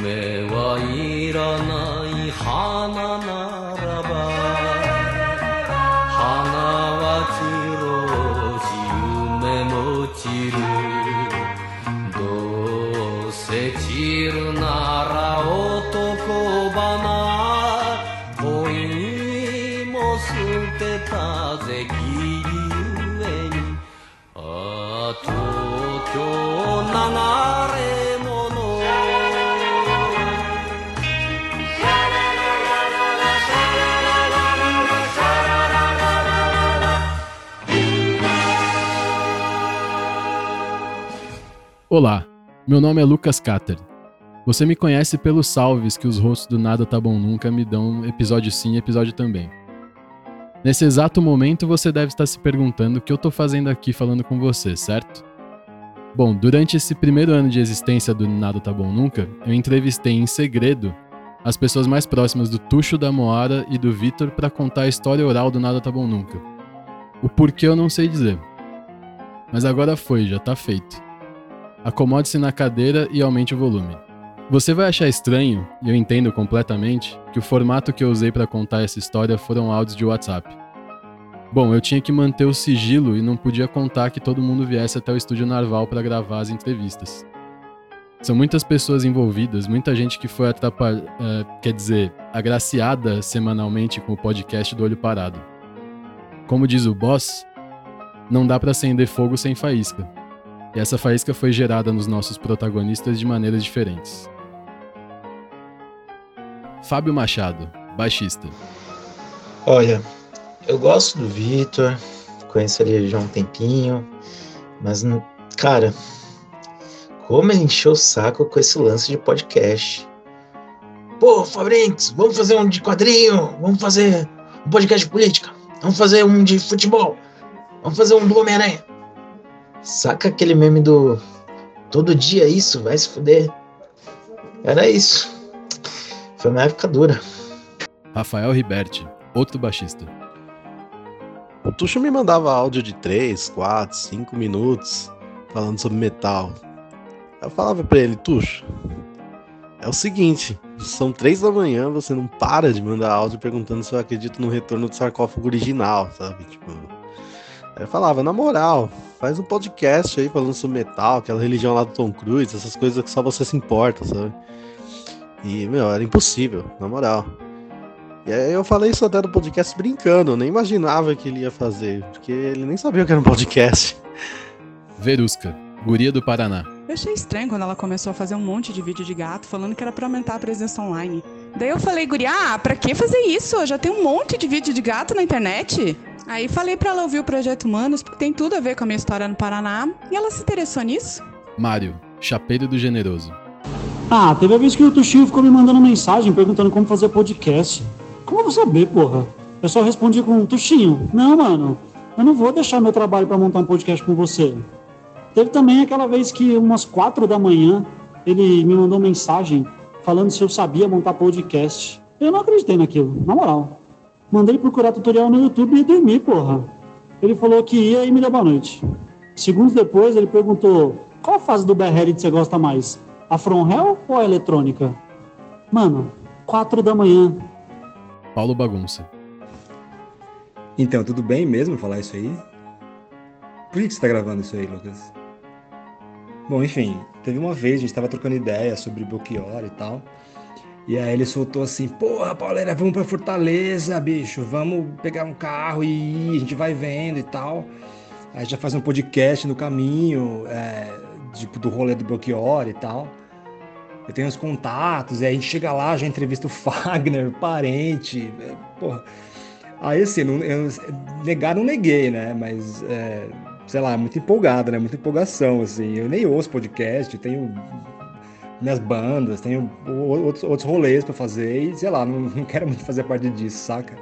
me. Olá, meu nome é Lucas Cater. Você me conhece pelos salves que os rostos do Nada Tá Bom Nunca me dão episódio sim, episódio também. Nesse exato momento você deve estar se perguntando o que eu tô fazendo aqui falando com você, certo? Bom, durante esse primeiro ano de existência do Nada Tá Bom Nunca, eu entrevistei em segredo as pessoas mais próximas do Tuxo da Moara e do Vitor para contar a história oral do Nada Tá Bom Nunca. O porquê eu não sei dizer. Mas agora foi, já tá feito. Acomode-se na cadeira e aumente o volume. Você vai achar estranho, e eu entendo completamente, que o formato que eu usei para contar essa história foram áudios de WhatsApp. Bom, eu tinha que manter o sigilo e não podia contar que todo mundo viesse até o estúdio Narval para gravar as entrevistas. São muitas pessoas envolvidas, muita gente que foi atrapalhada, quer dizer, agraciada semanalmente com o podcast do Olho Parado. Como diz o boss, não dá para acender fogo sem faísca. E essa faísca foi gerada nos nossos protagonistas de maneiras diferentes. Fábio Machado, baixista. Olha, eu gosto do Vitor, conheço ele já há um tempinho, mas, cara, como ele encheu o saco com esse lance de podcast. Pô, Fabrinks, vamos fazer um de quadrinho, vamos fazer um podcast de política, vamos fazer um de futebol, vamos fazer um do Homem-Aranha. Saca aquele meme do todo dia isso, vai se fuder. Era isso. Foi uma época dura. Rafael Riberti, outro baixista. O Tuxo me mandava áudio de 3, 4, 5 minutos falando sobre metal. Eu falava pra ele, Tuxo, é o seguinte, são 3 da manhã, você não para de mandar áudio perguntando se eu acredito no retorno do sarcófago original, sabe? Tipo. Aí eu falava, na moral, faz um podcast aí falando sobre metal, aquela religião lá do Tom Cruise, essas coisas que só você se importa, sabe? E, meu, era impossível, na moral. E aí eu falei isso até no podcast brincando, eu nem imaginava que ele ia fazer, porque ele nem sabia o que era um podcast. Verusca, guria do Paraná. Eu achei estranho quando ela começou a fazer um monte de vídeo de gato falando que era pra aumentar a presença online. Daí eu falei, guria, ah, pra que fazer isso? Já tem um monte de vídeo de gato na internet. Aí falei pra ela ouvir o Projeto Humanos, porque tem tudo a ver com a minha história no Paraná, e ela se interessou nisso. Mário, chapeiro do generoso. Ah, teve a vez que o Tuxinho ficou me mandando mensagem perguntando como fazer podcast. Como eu vou saber, porra? Eu só respondi com Tuxinho. Não, mano, eu não vou deixar meu trabalho pra montar um podcast com você. Teve também aquela vez que, umas quatro da manhã, ele me mandou mensagem falando se eu sabia montar podcast. Eu não acreditei naquilo, na moral. Mandei procurar tutorial no YouTube e dormi, porra. Ele falou que ia e me deu boa noite. Segundos depois, ele perguntou: qual fase do BR você gosta mais? A From Hell ou a eletrônica? Mano, quatro da manhã. Paulo Bagunça. Então, tudo bem mesmo falar isso aí? Por que que você tá gravando isso aí, Lucas? Bom, enfim, teve uma vez, a gente tava trocando ideia sobre Belchior e tal. E aí ele soltou assim, porra, Pauleira, vamos pra Fortaleza, bicho, vamos pegar um carro e ir, a gente vai vendo e tal. Aí já faz um podcast no caminho, é, tipo, do rolê do Belchior e tal. Eu tenho os contatos, e aí a gente chega lá, já entrevista o Fagner, parente, é, porra. Aí assim, não, eu, negar não neguei, né? Mas, é, sei lá, muito empolgado, né? Muita empolgação, assim. Eu nem ouço podcast, tenho minhas bandas, tenho outros, outros rolês pra fazer e, sei lá, não, não quero muito fazer parte disso, saca?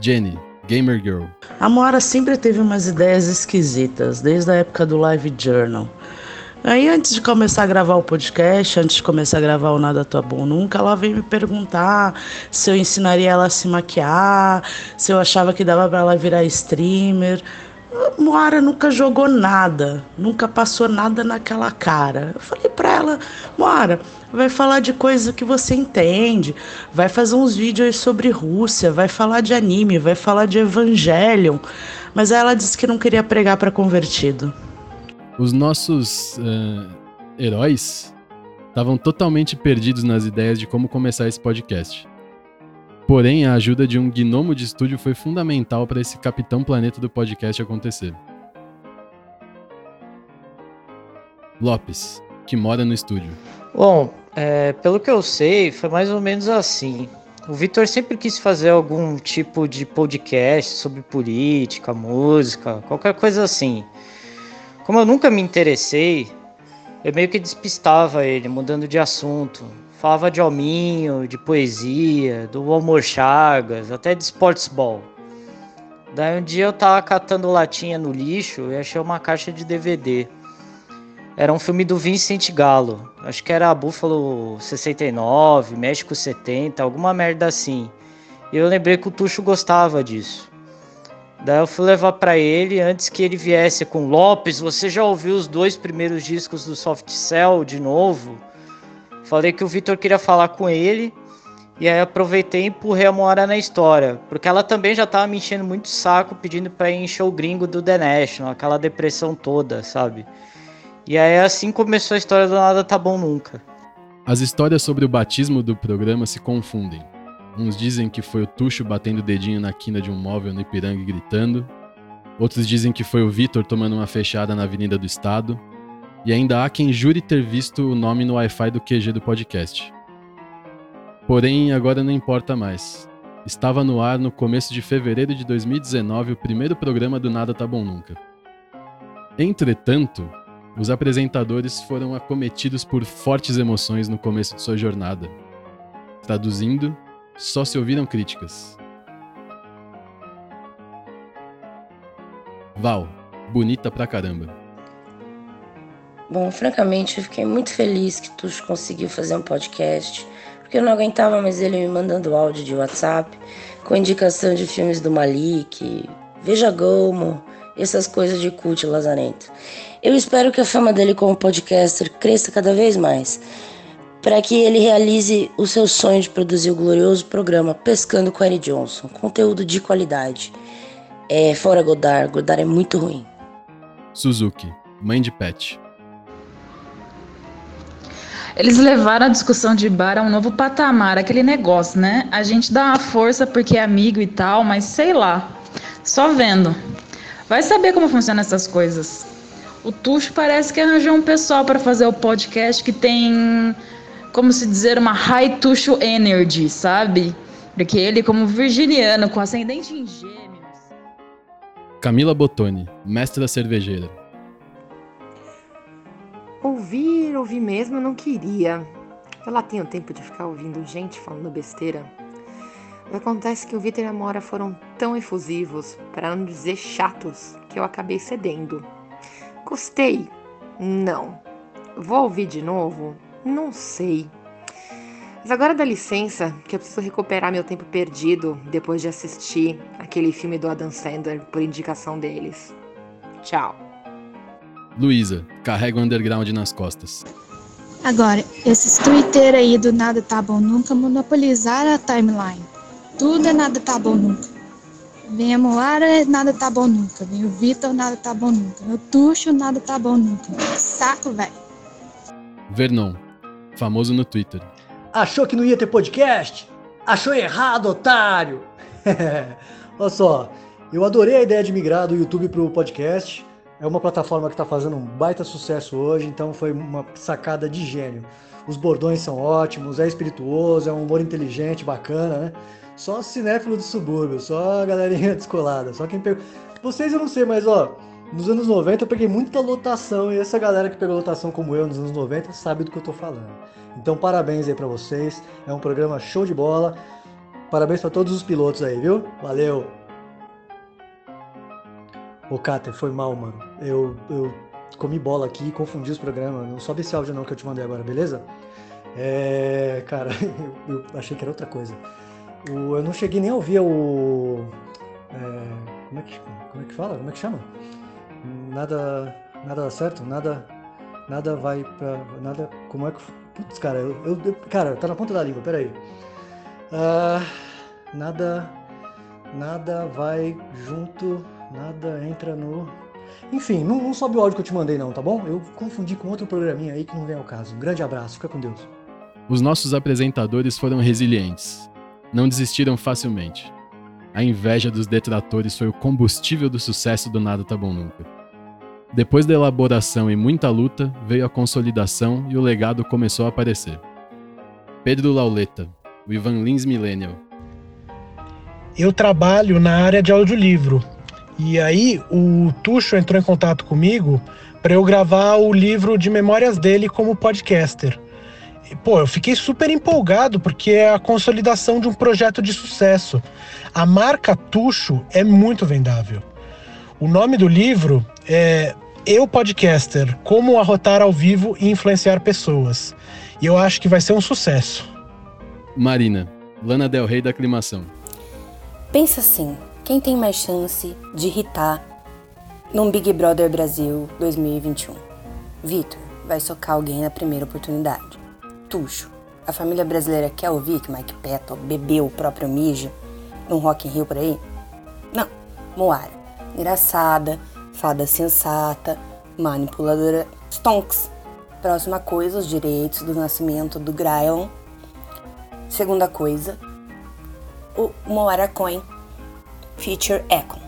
Jenny, Gamer Girl. A Moara sempre teve umas ideias esquisitas, desde a época do Live Journal. Aí, antes de começar a gravar o podcast, antes de começar a gravar o Nada Tá Bom Nunca, ela veio me perguntar se eu ensinaria ela a se maquiar, se eu achava que dava pra ela virar streamer. Moara nunca jogou nada, nunca passou nada naquela cara. Eu falei para ela, Moara, vai falar de coisa que você entende, vai fazer uns vídeos sobre Rússia, vai falar de anime, vai falar de Evangelion. Mas ela disse que não queria pregar para convertido. Os nossos uh, heróis estavam totalmente perdidos nas ideias de como começar esse podcast. Porém, a ajuda de um gnomo de estúdio foi fundamental para esse capitão planeta do podcast acontecer. Lopes, que mora no estúdio. Bom, é, pelo que eu sei, foi mais ou menos assim. O Vitor sempre quis fazer algum tipo de podcast sobre política, música, qualquer coisa assim. Como eu nunca me interessei, eu meio que despistava ele, mudando de assunto. Falava de hominho, de poesia, do Amor Chagas, até de sportsball. Daí um dia eu tava catando latinha no lixo e achei uma caixa de DVD. Era um filme do Vincent Gallo. Acho que era Buffalo 69, México 70, alguma merda assim. E eu lembrei que o Tuxo gostava disso. Daí eu fui levar para ele antes que ele viesse com Lopes. Você já ouviu os dois primeiros discos do Soft Cell de novo? Falei que o Vitor queria falar com ele. E aí aproveitei e empurrei a Moara na história. Porque ela também já tava me enchendo muito saco pedindo pra em show gringo do The National, aquela depressão toda, sabe? E aí assim começou a história do Nada Tá Bom Nunca. As histórias sobre o batismo do programa se confundem. Uns dizem que foi o Tuxo batendo o dedinho na quina de um móvel no Ipiranga e gritando. Outros dizem que foi o Vitor tomando uma fechada na Avenida do Estado. E ainda há quem jure ter visto o nome no Wi-Fi do QG do podcast. Porém, agora não importa mais. Estava no ar no começo de fevereiro de 2019 o primeiro programa do Nada Tá Bom Nunca. Entretanto, os apresentadores foram acometidos por fortes emoções no começo de sua jornada. Traduzindo, só se ouviram críticas. Val, bonita pra caramba. Bom, francamente, eu fiquei muito feliz que tu conseguiu fazer um podcast, porque eu não aguentava mais ele me mandando áudio de WhatsApp com indicação de filmes do Malik, Veja Gomo, essas coisas de cult lazarento. Eu espero que a fama dele como podcaster cresça cada vez mais, para que ele realize o seu sonho de produzir o glorioso programa Pescando com Eric Johnson, conteúdo de qualidade. É, fora Godard, Godard é muito ruim. Suzuki, mãe de pet. Eles levaram a discussão de bar a um novo patamar, aquele negócio, né? A gente dá uma força porque é amigo e tal, mas sei lá. Só vendo. Vai saber como funcionam essas coisas. O Tuxo parece que arranjou um pessoal para fazer o podcast que tem, como se dizer, uma high Tuxo energy, sabe? Porque ele, como virginiano, com ascendente em gêmeos. Camila Bottoni, mestra cervejeira. Ouvir, ouvir mesmo eu não queria. Eu lá tenho tempo de ficar ouvindo gente falando besteira. Acontece que o Vitor e a Mora foram tão efusivos, para não dizer chatos, que eu acabei cedendo. Gostei? Não. Vou ouvir de novo? Não sei. Mas agora dá licença, que eu preciso recuperar meu tempo perdido depois de assistir aquele filme do Adam Sandler por indicação deles. Tchau. Luísa, carrega o underground nas costas. Agora, esses Twitter aí do nada tá bom nunca monopolizaram a timeline. Tudo é nada tá bom nunca. Vem a Moara, nada tá bom nunca. Vem o Vitor, nada tá bom nunca. O Tuxo, nada tá bom nunca. Saco, velho. Vernon, famoso no Twitter. Achou que não ia ter podcast? Achou errado, otário! Olha só, eu adorei a ideia de migrar do YouTube pro podcast. É uma plataforma que está fazendo um baita sucesso hoje, então foi uma sacada de gênio. Os bordões são ótimos, é espirituoso, é um humor inteligente, bacana, né? Só cinéfilo do subúrbio, só a galerinha descolada, só quem pegou. Vocês eu não sei, mas ó, nos anos 90 eu peguei muita lotação e essa galera que pegou lotação como eu nos anos 90 sabe do que eu tô falando. Então parabéns aí para vocês, é um programa show de bola. Parabéns para todos os pilotos aí, viu? Valeu! Ô, Cáter, foi mal, mano. Eu, eu comi bola aqui e confundi os programas. Não sobe esse áudio não que eu te mandei agora, beleza? É, cara, eu, achei que era outra coisa. O, eu não cheguei nem a ouvir o, é, como é que, como é que fala? Como é que chama? Nada, nada dá certo, nada, nada vai pra, nada, como é que, putz, cara, eu, eu- cara, tá na ponta da língua, peraí. Ah, nada, nada vai junto, nada entra no, enfim, não, não sobe o áudio que eu te mandei não, tá bom? Eu confundi com outro programinha aí que não vem ao caso. Um grande abraço, fica com Deus. Os nossos apresentadores foram resilientes. Não desistiram facilmente. A inveja dos detratores foi o combustível do sucesso do Nada Tá Bom Nunca. Depois da elaboração e muita luta, veio a consolidação e o legado começou a aparecer. Pedro Lauleta, o Ivan Lins Millennial. Eu trabalho na área de audiolivro. E aí o Tuxo entrou em contato comigo para eu gravar o livro de memórias dele como podcaster. E, pô, eu fiquei super empolgado porque é a consolidação de um projeto de sucesso. A marca Tuxo é muito vendável. O nome do livro é Eu Podcaster: Como arrotar ao vivo e influenciar pessoas. E eu acho que vai ser um sucesso. Marina, Lana Del Rey da aclimação. Pensa assim, quem tem mais chance de irritar num Big Brother Brasil 2021? Vitor vai socar alguém na primeira oportunidade. Tuxo, a família brasileira quer ouvir que Mike Patton bebeu o próprio mijo num Rock in Rio por aí? Não. Moara, engraçada, fada sensata, manipuladora, stonks. Próxima coisa, os direitos do nascimento do Grailon. Segunda coisa, o Moara Coin, Feature Econ.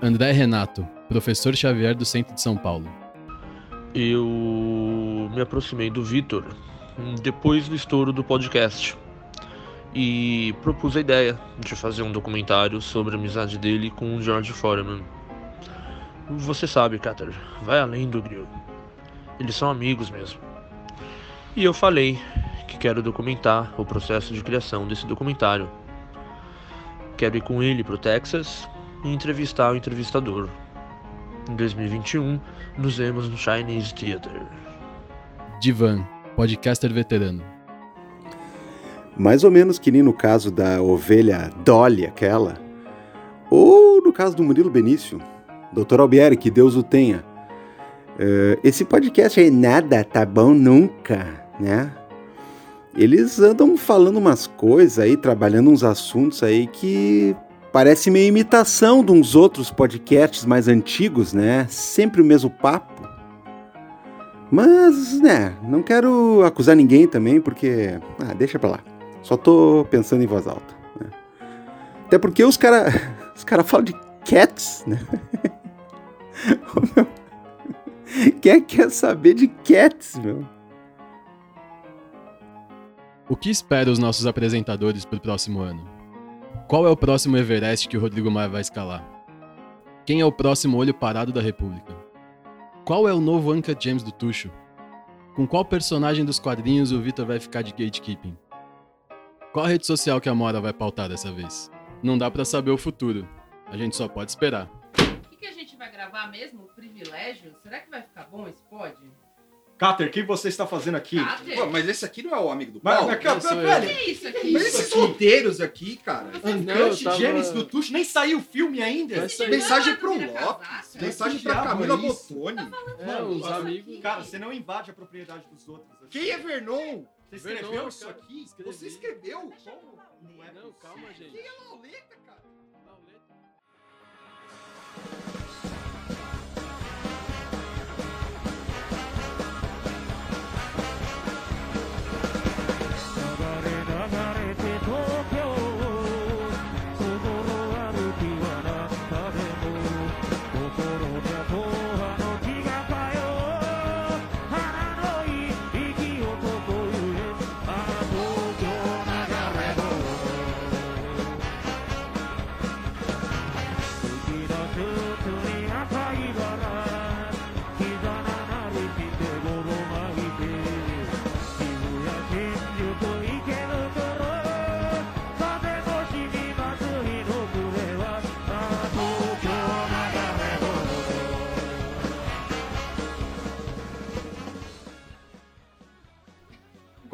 André Renato, professor Xavier do Centro de São Paulo. Eu me aproximei do Vitor depois do estouro do podcast e propus a ideia de fazer um documentário sobre a amizade dele com o George Foreman. Você sabe, Cater, vai além do grill. Eles são amigos mesmo. E eu falei que quero documentar o processo de criação desse documentário. Quero ir com ele pro Texas e entrevistar o entrevistador. Em 2021, nos vemos no Chinese Theater. Divan, podcaster veterano. Mais ou menos que nem no caso da ovelha Dolly, aquela. Ou no caso do Murilo Benício. Doutor Albieri, que Deus o tenha. Eh, esse podcast aí, nada tá bom nunca, né? Eles andam falando umas coisas aí, trabalhando uns assuntos aí que parece meio imitação de uns outros podcasts mais antigos, né? Sempre o mesmo papo. Mas, né, não quero acusar ninguém também, porque. Ah, deixa pra lá. Só tô pensando em voz alta. Né? Até porque os caras os cara falam de cats, né? Quem é que quer saber de cats, meu? O que espera os nossos apresentadores para o próximo ano? Qual é o próximo Everest que o Rodrigo Maia vai escalar? Quem é o próximo olho parado da República? Qual é o novo Uncut James do Tuxo? Com qual personagem dos quadrinhos o Vitor vai ficar de gatekeeping? Qual a rede social que a Mora vai pautar dessa vez? Não dá para saber o futuro. A gente só pode esperar. O que, que a gente vai gravar mesmo? O privilégio? Será que vai ficar bom esse pod? Cáter, o que você está fazendo aqui? Pô, mas esse aqui não é o amigo do Mas- Paulo? mas, Esse sou velho, que é isso aqui? Mas esses aqui? roteiros aqui, cara. Uncut tava- James do Tuxo, nem saiu o filme ainda. Mensagem pro Lopes. Mensagem pra Camila Bottoni. É, os amigos. Cara, você não invade a propriedade dos outros. Quem é Vernon? Você escreveu Vernon, isso aqui? Você escreveu? Como? Não é Não, calma, gente. Quem é Lauleta, cara? Oh.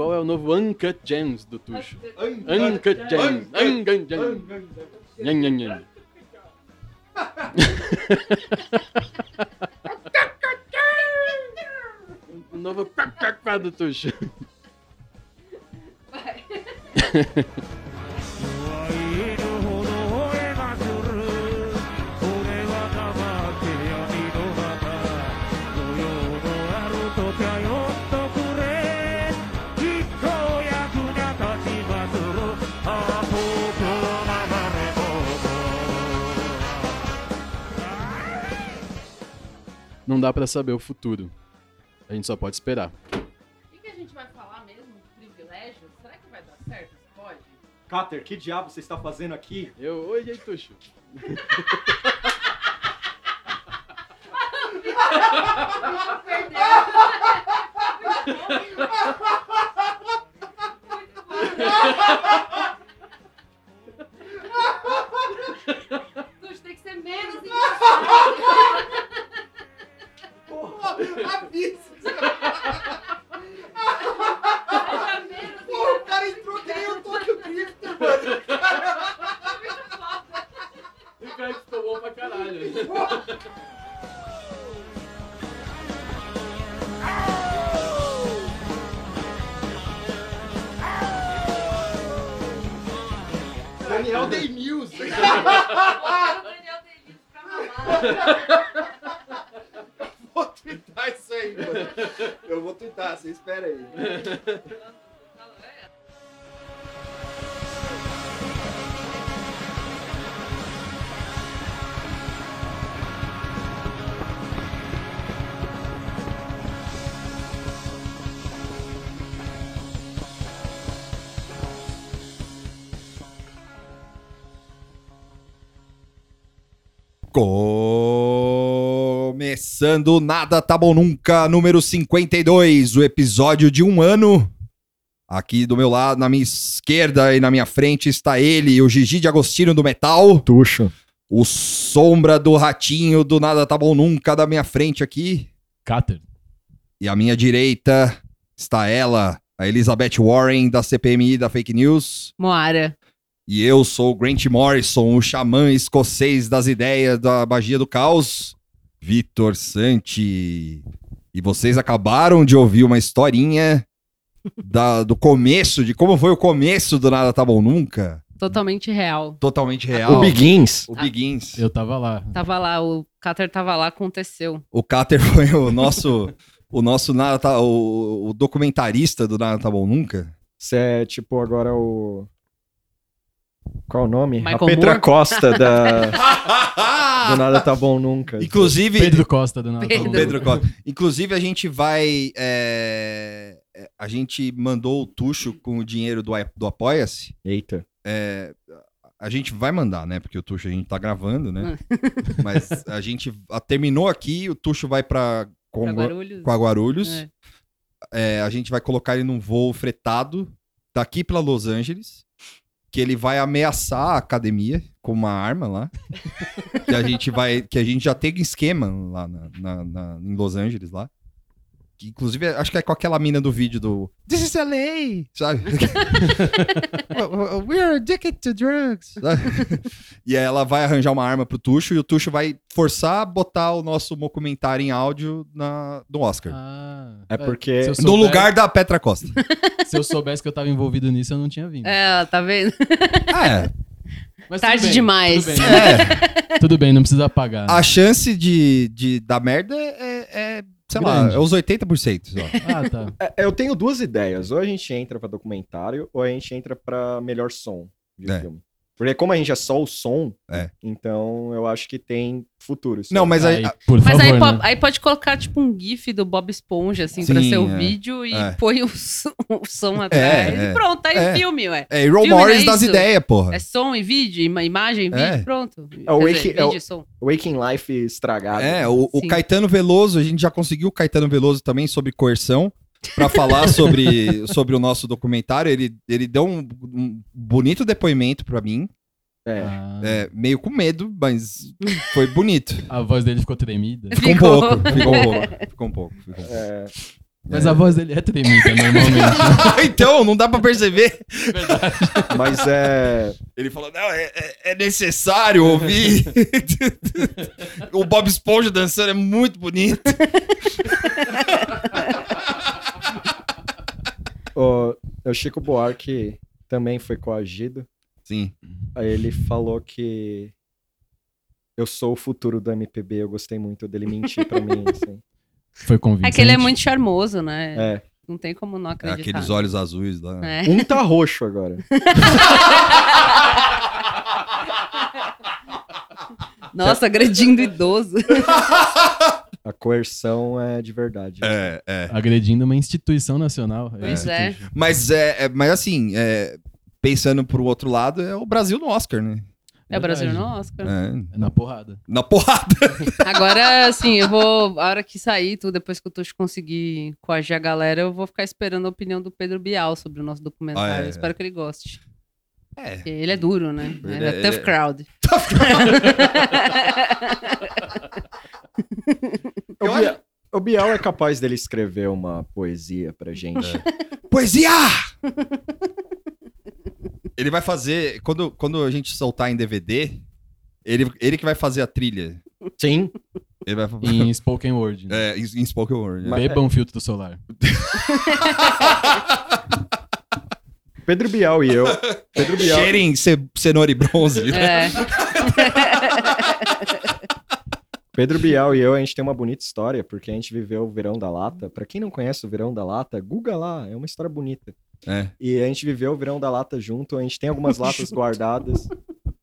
Qual é o novo Uncut Gems do Tuxo? Uncut Gems. Uncut. Gems. Nhan, nhan, nhan. O novo do Tuxo. Vai. dá pra saber o futuro. A gente só pode esperar. O que, que a gente vai falar mesmo de privilégio? Será que vai dar certo? Pode? Cater, que diabo você está fazendo aqui? Eu, oi, aí, Começando Nada Tá Bom Nunca, número 52, o episódio de um ano. Aqui do meu lado, na minha esquerda e na minha frente está ele, o Gigi de Agostinho do Metal. Tuxo. O Sombra do Ratinho do Nada Tá Bom Nunca da minha frente aqui. Cater. E à minha direita está ela, a Elizabeth Warren da CPMI da Fake News. Moara. E eu sou o Grant Morrison, o xamã escocês das ideias da magia do caos, Vitor Santi. E vocês acabaram de ouvir uma historinha da- do começo, de como foi o começo do Nada Tá Bom Nunca. Totalmente real. Totalmente real. O Begins. O Begins. Eu tava lá. Tava lá, o Cater tava lá, aconteceu. O Cater foi o nosso, o nosso Nada Tá, o, o documentarista do Nada Tá Bom Nunca. Você é tipo agora o. Qual o nome? Michael a Petra Moore? Costa da. do Nada Tá Bom Nunca. Inclusive. Pedro Costa do Nada Tá Pedro, Bom Pedro Nunca. Costa. Inclusive, a gente vai. é, é, A gente mandou o Tuxo com o dinheiro do, do Apoia-se. Eita. É, a gente vai mandar, né? Porque o Tuxo a gente tá gravando, né? Mas a gente a- terminou aqui, o Tuxo vai pra, Congo- Guarulhos. pra Guarulhos. É. É, a gente vai colocar ele num voo fretado daqui pra Los Angeles. Que ele vai ameaçar a academia com uma arma lá. que a gente vai. Que a gente já tem esquema lá na, na- na- em Los Angeles lá. Inclusive, acho que é com aquela mina do vídeo do This is LA! Sabe? We're addicted to drugs. sabe? e aí ela vai arranjar uma arma pro Tuxo e o Tuxo vai forçar a botar o nosso documentário em áudio na, no Oscar. É porque- No lugar da Petra Costa. Se eu soubesse que eu tava envolvido nisso, eu não tinha vindo. É, tá vendo? É. Mas Tarde tudo bem, demais. Tudo bem, tudo bem, não precisa pagar. A chance de, de dar merda é, é, sei lá, Grande. é os 80%. Só. Ah, tá. É, eu tenho duas ideias. Ou a gente entra pra documentário, ou a gente entra pra melhor som de É. filme. Porque como a gente é só o som, É. então eu acho que tem futuro. isso Não, aí. mas aí- por Mas aí, favor, po- aí pode colocar, tipo, um GIF do Bob Esponja, assim, pra Sim, ser o é. vídeo e É. põe o, som- o som atrás. é. E pronto, aí É. o filme, ué. É, Morris não é das isso? ideias, porra. É som e vídeo, ima- imagem, vídeo, É. pronto. É o dizer, é o- vídeo e som. Waking Life estragado. É, o, o. Caetano Veloso, a gente já conseguiu o Caetano Veloso também sobre coerção pra falar sobre, sobre o nosso documentário. Ele, ele deu um, um bonito depoimento pra mim. É. Ah. É, meio com medo, mas foi bonito. A voz dele ficou tremida. Ficou um Ficou. pouco, ficou um pouco. Ficou um pouco. ficou um pouco. É, Mas a voz dele é tremida normalmente. então, não dá pra perceber. mas é. Ele falou, não, é, é- é necessário ouvir. o Bob Esponja dançando é muito bonito. O, o Chico Buarque também foi coagido. Sim. Aí ele falou que eu sou o futuro do MPB. Eu gostei muito dele mentir pra mim, assim. Foi É convincente. que ele é muito charmoso, né? É. Não tem como não É, acreditar. aqueles olhos azuis lá. É. Um tá roxo agora. Nossa, agredindo idoso. A coerção é de verdade. É, é. Agredindo uma instituição nacional. Pois é. Mas, é, é- mas assim, é, pensando pro outro lado, é o Brasil no Oscar, né? É o Brasil no Oscar. É. Na porrada. Na porrada. Agora, assim, eu vou. A hora que sair, tudo, depois que o Tuxo conseguir coagir a galera, eu vou ficar esperando a opinião do Pedro Bial sobre o nosso documentário. Ah, é. Eu Espero que ele goste. É. Porque Ele é duro, né? Ele é- é, tough ele é- crowd. O, Bia- o Bial é capaz dele escrever uma poesia pra gente. Poesia! Ele vai fazer. Quando, quando a gente soltar em DVD, ele, ele que vai fazer a trilha. Sim. Ele vai Em spoken word. né? É, em, em spoken word. né? Beba um filtro do solar. Pedro Bial e eu. Pedro Bial. Cheirem ce- cenoura e bronze. né? É. Pedro Bial e eu, a gente tem uma bonita história, porque a gente viveu o Verão da Lata. Pra quem não conhece o Verão da Lata, Google lá, é uma história bonita. É. E a gente viveu o Verão da Lata junto, a gente tem algumas latas guardadas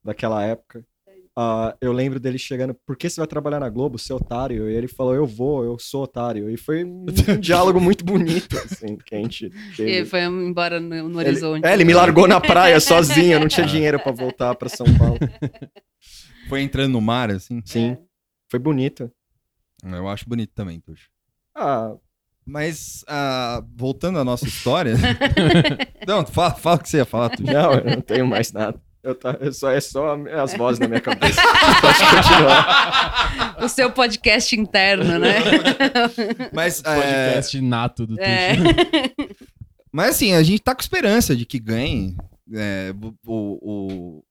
daquela época. Ah, eu lembro dele chegando, por que você vai trabalhar na Globo, seu otário? E ele falou, eu vou, eu sou otário. E foi um, diálogo muito bonito, assim, que a gente E teve. foi embora no, no Ele- horizonte. é, ele me largou na praia sozinho, eu não tinha dinheiro pra voltar pra São Paulo. Foi entrando no mar, assim. Sim. Foi bonito. Eu acho bonito também, Tuxo. Ah, Mas, ah, voltando à nossa história. não, fala, fala o que você ia falar, Tuxo. Não, eu não tenho mais nada. Eu tá, eu só, é só as vozes na minha cabeça. Pode continuar. O seu podcast interno, né? Mas, é, Podcast nato do É. Tuxo. mas assim, a gente tá com esperança de que ganhe. é, o, o-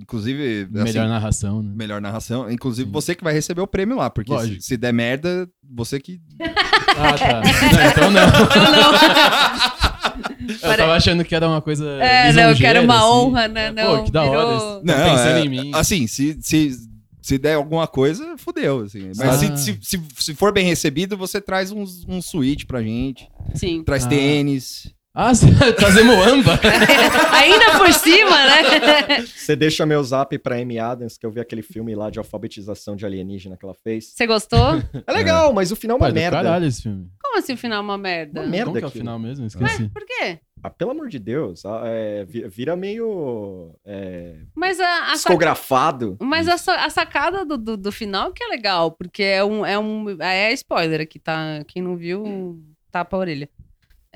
inclusive. assim, Melhor narração, né? Melhor narração. Inclusive, você que vai receber o prêmio lá, porque se, se der merda, você que. Ah, tá. Não, então não. Eu tava achando que era uma coisa. É, não, eu quero uma assim. honra, né? É, Não, Pô, que da hora. virou- Não, pensando é, em mim. Assim, se, se, se der alguma coisa, fudeu. Assim. Mas Ah. se, se, se, se for bem recebido, você traz uns, um suíte pra gente. Sim. Traz Ah. tênis. Ah, você trazer Moamba? Ainda por cima, né? Você deixa meu zap pra Amy Adams, que eu vi aquele filme lá de alfabetização de alienígena que ela fez. Você gostou? É legal, mas o final é uma é do merda. caralho esse filme. Como assim o final é uma merda? Uma merda Como que é o final mesmo? Esqueci. Por quê? Ah, pelo amor de Deus. ah, é, vi- vira meio. É, Mas a, a, sac- psicografado. Mas a, a sacada do, do, do final que é legal, porque é um, é um. É spoiler aqui, tá? Quem não viu, tapa a orelha.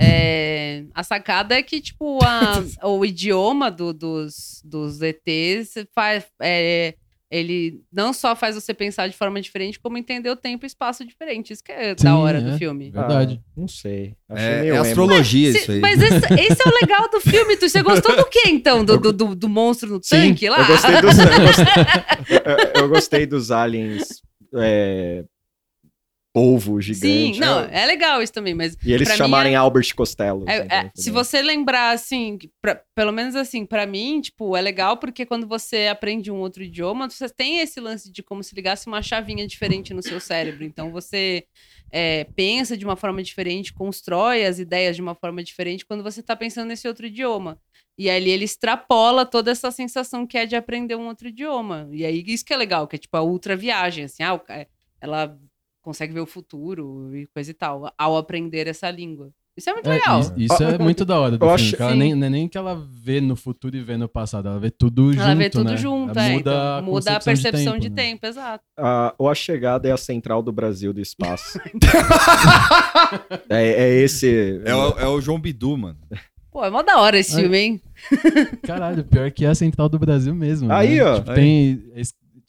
É, a sacada é que, tipo, a- o idioma do- dos, dos ETs faz. é, ele não só faz você pensar de forma diferente, como entender o tempo e espaço diferente. Isso que é da Sim, hora é. do filme. Verdade. Ah, não sei. Achei É, meio é astrologia Se- isso aí. Mas esse, esse é o legal do filme. Tu, você gostou do quê, então? Do, do, do, do monstro no Sim, tanque lá? Eu gostei dos, eu gostei, eu- eu gostei dos aliens. É, polvo gigante. Sim, não, né? é legal isso também, mas. E eles chamarem é- Albert Costello. É, entendeu? é, se você lembrar, assim, pra- pelo menos assim, pra mim, tipo, é legal porque quando você aprende um outro idioma, você tem esse lance de como se ligasse uma chavinha diferente no seu cérebro. Então você é, pensa de uma forma diferente, constrói as ideias de uma forma diferente quando você tá pensando nesse outro idioma. E ali ele extrapola toda essa sensação que é de aprender um outro idioma. E aí isso que é legal, que é tipo a ultra viagem, assim, ah, ela consegue ver o futuro e coisa e tal, ao aprender essa língua. Isso é muito É, legal. isso- Isso é muito da hora do Eu filme. ela nem, não é nem que ela vê no futuro e vê no passado, ela vê tudo junto, Ela vê tudo né? junto, Ela é, muda, então, a, muda a percepção de né? tempo, exato. Ah, ou a chegada é a central do Brasil do espaço. é, é esse. É o, é o João Bidu, mano. Pô, é mó da hora esse Ai. filme, hein? Caralho, pior que é a central do Brasil mesmo. Aí, né? ó. Tipo, Aí. tem.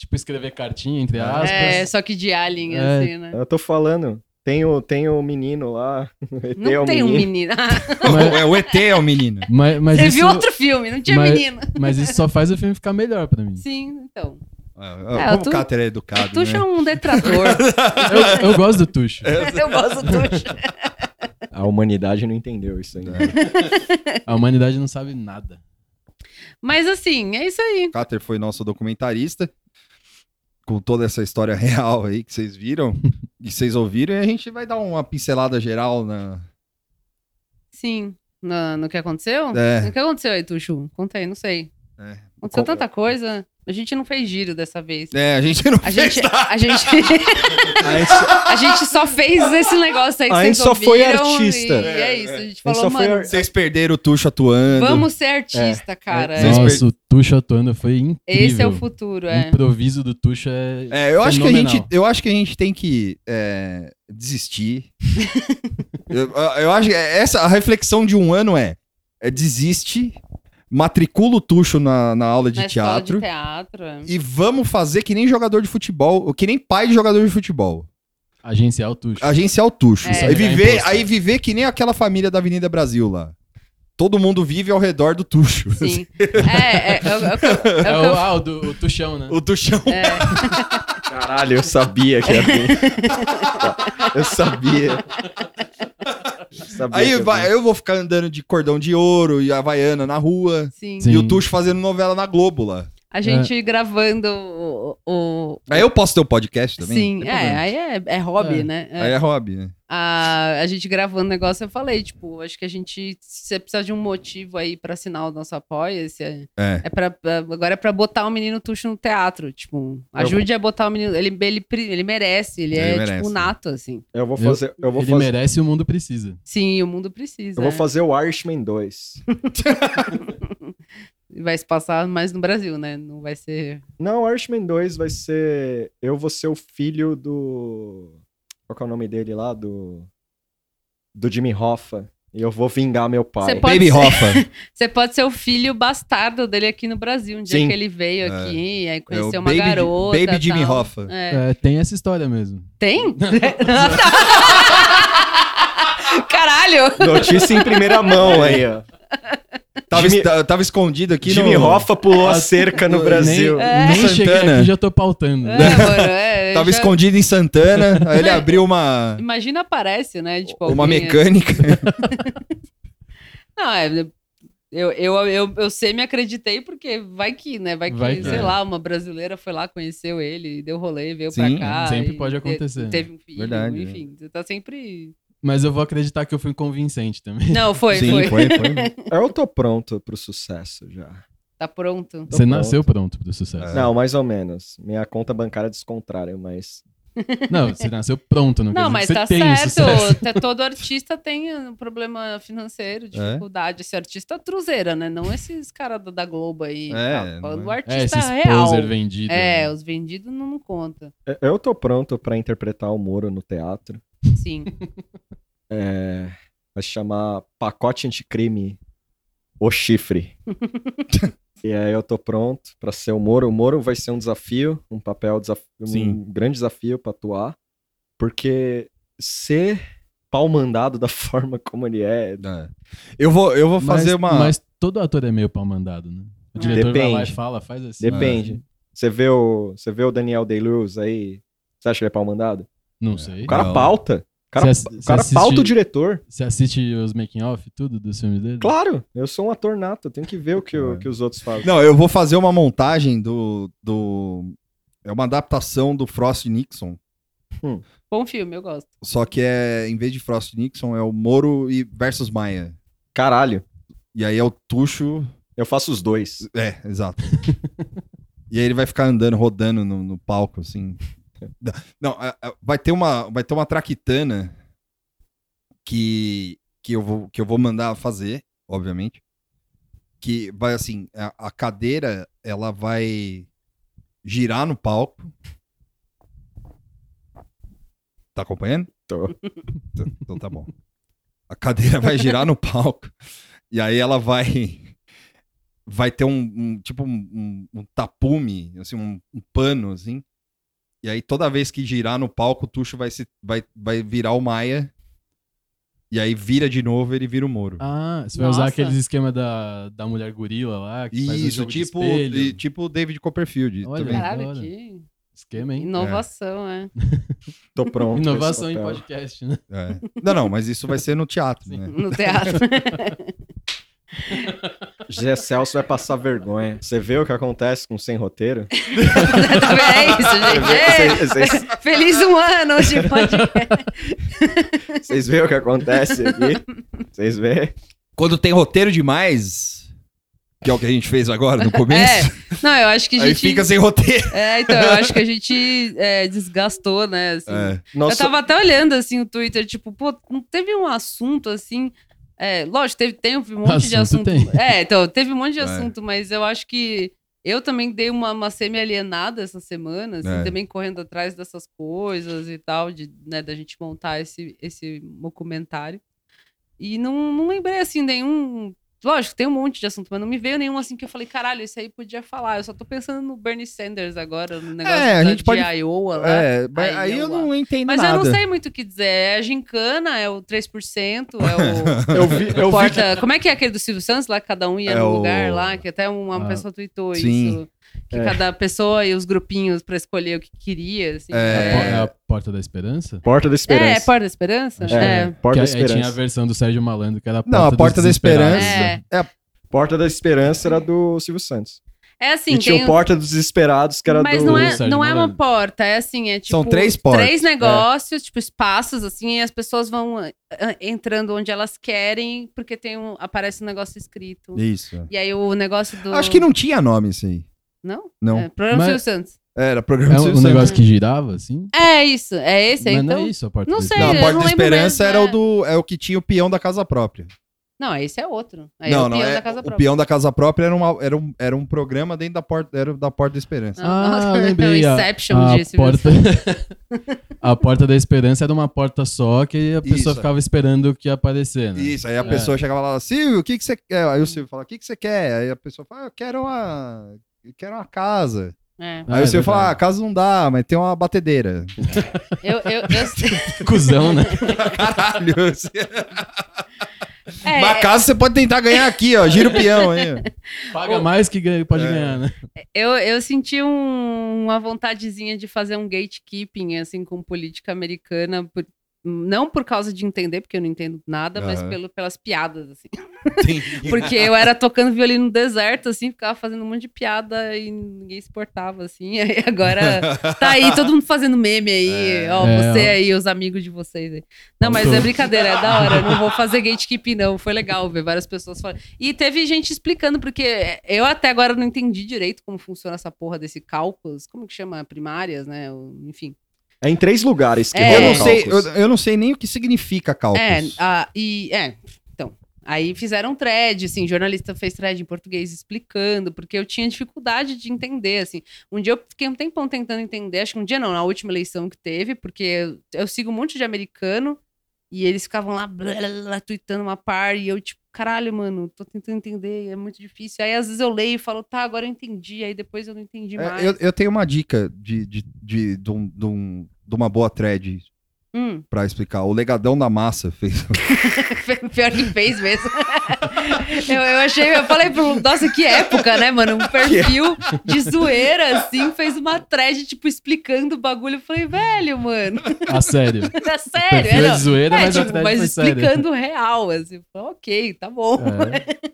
Tipo, escrever cartinha, entre aspas. É, só que de alien, É. assim, né? Eu tô falando. Tem o, tem o menino lá. o ET é Não o tem um menino. menino. Mas- É, o ET é o menino. Mas, mas Você isso, viu outro filme, não tinha mas, menino. Mas isso só faz o filme ficar melhor pra mim. Sim, então. É, É, como o Tu- o Cáter é educado, O Tuxo né? é um detrator. Eu, eu gosto do Tuxo. Eu gosto do Tuxo. A humanidade não entendeu isso ainda. A humanidade não sabe nada. Mas assim, é isso aí. O Cáter foi nosso documentarista. Com toda essa história real aí que vocês viram e vocês ouviram, e a gente vai dar uma pincelada geral na. Sim. No, no que aconteceu? É. O que aconteceu aí, Tuxo? Conta aí, não sei. É. Aconteceu Com- tanta coisa. A gente não fez giro dessa vez. É, a gente não a fez gente, nada. a gente A gente só fez esse negócio aí que A vocês gente só foi artista. E é isso. A gente A gente falou, só foi mano, ar- Vocês perderam o Tuxo atuando. vamos ser artista, cara. Vocês Nossa, o Tuxo atuando foi incrível. Esse é o futuro, O é. improviso do Tuxo é. É, eu acho, que a gente, eu acho que a gente tem que é, desistir. eu, eu acho que essa, a reflexão de um ano é, é desiste, matricula o tucho na, na aula de Na teatro de teatro. é. e vamos fazer que nem jogador de futebol, ou que nem pai de jogador de futebol. Agenciar o Tuxo. Agenciar o tucho. É. Aí, viver, imposto. aí viver que nem aquela família da Avenida Brasil lá. Todo mundo vive ao redor do tucho. Sim. É, é, é, o- é é o É ah, o, do, o Tuxão, né? O tuchão. é. Caralho, eu sabia que ia vir. Eu sabia. Aí vai, eu vou ficar andando de cordão de ouro e havaiana na rua. Sim. E Sim. o Tuxo fazendo novela na Globo lá. A gente gravando o. o- Aí eu posso ter o podcast também? Sim, é, aí é, é hobby, É. né? É. Aí é hobby, né? A, a gente gravando o negócio, eu falei, tipo, acho que a gente. Se você precisa de um motivo aí pra assinar o nosso apoia-se, é, É. é pra, agora é pra botar o menino Tuxo no teatro. Tipo, ajude a botar o menino. Ele, ele, ele merece, ele, Ele é, merece. tipo, nato, assim. Eu vou fazer. Eu vou Ele fazer, merece e o mundo precisa. Sim, o mundo precisa. eu vou é. fazer o Irishman 2. Vai se passar mais no Brasil, né? Não vai ser. Não, o Irishman 2 vai ser. Eu vou ser o filho do. Qual que é o nome dele lá? Do. Do Jimmy Hoffa. E eu vou vingar meu pai. Você pode Baby ser- Hoffa. Você pode ser o filho bastardo dele aqui no Brasil. Um dia Sim. que ele veio É. aqui, aí É o conheceu uma Baby- garota. Baby Jimmy tal. Hoffa. É. É, tem essa história mesmo. Tem? Caralho! Notícia em primeira mão aí, ó. Tava, Jimmy- tava escondido aqui Jimmy no... Hoffa pulou a cerca no Nem- Brasil. Nem, cheguei Santana. aqui já tô pautando. É, mano, é, Tava já- escondido em Santana, aí ele abriu uma, Imagina aparece, né? Tipo, uma alguém- mecânica. Não, é. Eu, eu, eu, eu sei, me acreditei, porque vai que, né? Vai que, Vai que. sei É. lá, uma brasileira foi lá, conheceu ele, deu rolê, veio Sim, pra cá. sempre pode te- acontecer. Teve um filho, Verdade, enfim. Você tá sempre. Mas eu vou acreditar que eu fui convincente também. Não, foi, Sim, foi. foi, foi. Eu tô pronto pro sucesso já. Tá pronto. Você pronto. nasceu pronto pro sucesso. Não, mais ou menos. Minha conta bancária descontraram, mas. Não, você nasceu pronto, não, Não, mas tá o certo. Tá- Todo artista tem um problema financeiro, dificuldade. Esse artista truzeira, né? Não esses caras da- Globo aí. É, tá? Falando não do é. artista É, esses real. poser vendido, É, né? os vendidos não, não conta. Eu tô pronto pra interpretar o Moro no teatro. Sim. É, vai se chamar Pacote Anticrime O Chifre. e aí eu tô pronto pra ser o Moro. O Moro vai ser um desafio, um papel, desaf- um grande desafio pra atuar. Porque ser pau mandado da forma como ele é. É. Eu vou, eu vou fazer mas, uma... Mas todo ator é meio pau mandado, né? O diretor vai lá e Depende. fala, faz assim. Depende. Você vê o, você vê o Daniel Day-Lewis aí, você acha que ele é pau mandado? Não sei. O cara Não. pauta. O cara, ass- o cara assiste- pauta o diretor. Você assiste os making off tudo dos filmes dele? Claro, eu sou um ator nato, eu tenho que ver o que, o- que os outros fazem. Não, eu vou fazer uma montagem do... do... É uma adaptação do Frost Nixon. Bom filme, eu gosto. Só que é, em vez de Frost Nixon, é o Moro e versus Maia. Caralho, E aí é o Tuxo. eu faço os dois. É, exato. e aí ele vai ficar andando, rodando no, no palco, assim. Não, vai ter uma, vai ter uma traquitana que, que, eu vou, que eu vou mandar fazer, obviamente. Que vai assim, a, a cadeira, ela vai girar no palco. Tá acompanhando? Tô. Então, então tá bom. A cadeira vai girar no palco. E aí ela vai. Vai ter um. um- tipo um, um- um tapume, assim, um, um pano, assim. E aí toda vez que girar no palco, o Tuxo vai, se, vai, vai virar o Maia. E aí vira de novo, ele vira o Moro. Ah, você vai usar aqueles esquema da, da mulher gorila lá, que faz o Isso, de tipo, espelho. e- tipo o David Copperfield. Olha, também. Caralho, que Esquema, hein? inovação, é. Tô pronto. Inovação em podcast, né? É. Não, não, mas isso vai ser no teatro, né? No teatro. Gé Celso vai passar vergonha. Você vê o que acontece com sem roteiro? é isso, gente. Vocês- vocês- Ei, Feliz um ano de podcast. Vocês veem o que acontece aqui? Vocês veem? Quando tem roteiro demais, que é o que a gente fez agora no começo, É. Não, eu acho que a aí gente. fica sem roteiro. É, então, eu acho que a gente é, desgastou, né? assim. É. Nossa- Eu tava até olhando, assim, o Twitter, tipo, pô, não teve um assunto, assim... É, lógico, teve, tem um monte de Assunto assunto. tem. É, então, teve um monte de É. assunto, mas eu acho que eu também dei uma, uma semi-alienada essa semana, assim, É. também correndo atrás dessas coisas e tal, de, né, da gente montar esse, esse documentário. E não, não lembrei, assim, nenhum... Lógico, tem um monte de assunto, mas não me veio nenhum assim que eu falei, caralho, esse aí podia falar. Eu só tô pensando no Bernie Sanders agora, no negócio É, a da, gente pode- de Iowa lá. É, mas aí eu não entendo Mas nada. eu não sei muito o que dizer. É a gincana, é o 3%, é o. Eu vi, eu vi porta... Como é que é aquele do Silvio Santos lá? que Cada um ia É num o- lugar lá, que até uma Ah, pessoa tweetou sim. isso. Que É. cada pessoa e os grupinhos pra escolher o que queria. Assim, É. É a Porta da Esperança? Porta da É, Esperança. é Porta da Esperança? É, É. Porta da Que aí tinha a Esperança. versão do Sérgio Malandro, que era a Porta Não, a Porta da. Esperança. É. É. Porta da Esperança era do Silvio Santos. É assim, e tinha tem o Porta dos Desesperados, que era Mas do... não é, Sérgio não é uma porta, é assim, é tipo... São três portas. Três negócios, tipo espaços, assim, e as pessoas vão ah, ah, entrando onde elas querem, porque tem um, aparece um negócio escrito. Isso. E aí o negócio do... Acho que não tinha nome aí. Não? Não. É, programa Mas- Silvio Santos. Era programa É do um, um negócio que girava, assim? É isso, é esse aí, Mas então... não é isso a Porta Não da sei, Não, a Porta não da Esperança mesmo, era é. o do é o que tinha o peão da casa própria. Não, esse é outro. Aí não, é o não peão é. da casa o própria. peão da casa própria era, uma, era, um, era um programa dentro da porta era da Porta da Esperança. Ah, Ah, lembrei. É o A, Inception a Silvio porta... a Porta da Esperança era uma porta só que a pessoa Isso. ficava esperando o que ia aparecer, né? Isso, aí a É. pessoa chegava lá, Silvio, o que, que você quer? Aí o Silvio fala, o que, que você quer? Aí a pessoa fala, ah, eu quero uma. Eu quero uma casa. É. Ah, Aí é o Silvio fala, ah, casa não dá, mas tem uma batedeira. Eu, eu, eu... Cusão, né? Caralho. É, Uma casa você pode tentar ganhar aqui, ó. Gira o peão aí. Paga mais que ganha- pode É. ganhar, né? Eu, eu senti um- uma vontadezinha de fazer um gatekeeping, assim, com política americana, por- não por causa de entender, porque eu não entendo nada, mas Aham. pelo, pelas piadas, assim. Porque eu era tocando violino no deserto, assim, ficava fazendo um monte de piada e ninguém se portava, assim. Aí agora tá aí todo mundo fazendo meme aí, ó, É, você ó. aí, os amigos de vocês aí. Não, mas é brincadeira, é da hora, eu não vou fazer gatekeeping, não. Foi legal ver várias pessoas falando. E teve gente explicando, porque eu até agora não entendi direito como funciona essa porra desse cálculos, como que chama? Primárias, né? Enfim. É em três lugares que É. Eu não sei, eu, eu não sei nem o que significa cálculos. É, a, e é, então. Aí fizeram thread, assim, jornalista fez thread em português explicando, porque eu tinha dificuldade de entender, assim. Um dia eu fiquei um tempão tentando entender, acho que um dia não, na última eleição que teve, porque eu, eu sigo um monte de americano e eles ficavam lá, blá, blá, blá, tweetando uma par, e eu, tipo, caralho, mano, tô tentando entender, é muito difícil. Aí às vezes eu leio e falo, tá, agora eu entendi, aí depois eu não entendi É, mais. eu, eu tenho uma dica de, de, de, de, um- de um- de uma boa thread Hum. pra explicar. O Legadão da Massa fez. Pior que fez mesmo. eu, eu achei, eu falei pro. Nossa, que época, né, mano? Um perfil de zoeira, assim, fez uma thread, tipo, explicando o bagulho. Eu falei, velho, mano. A sério. É sério, perfil é, é de zoeira, é, mas a tipo, mas explicando o real, assim. Eu falei, ok, tá bom.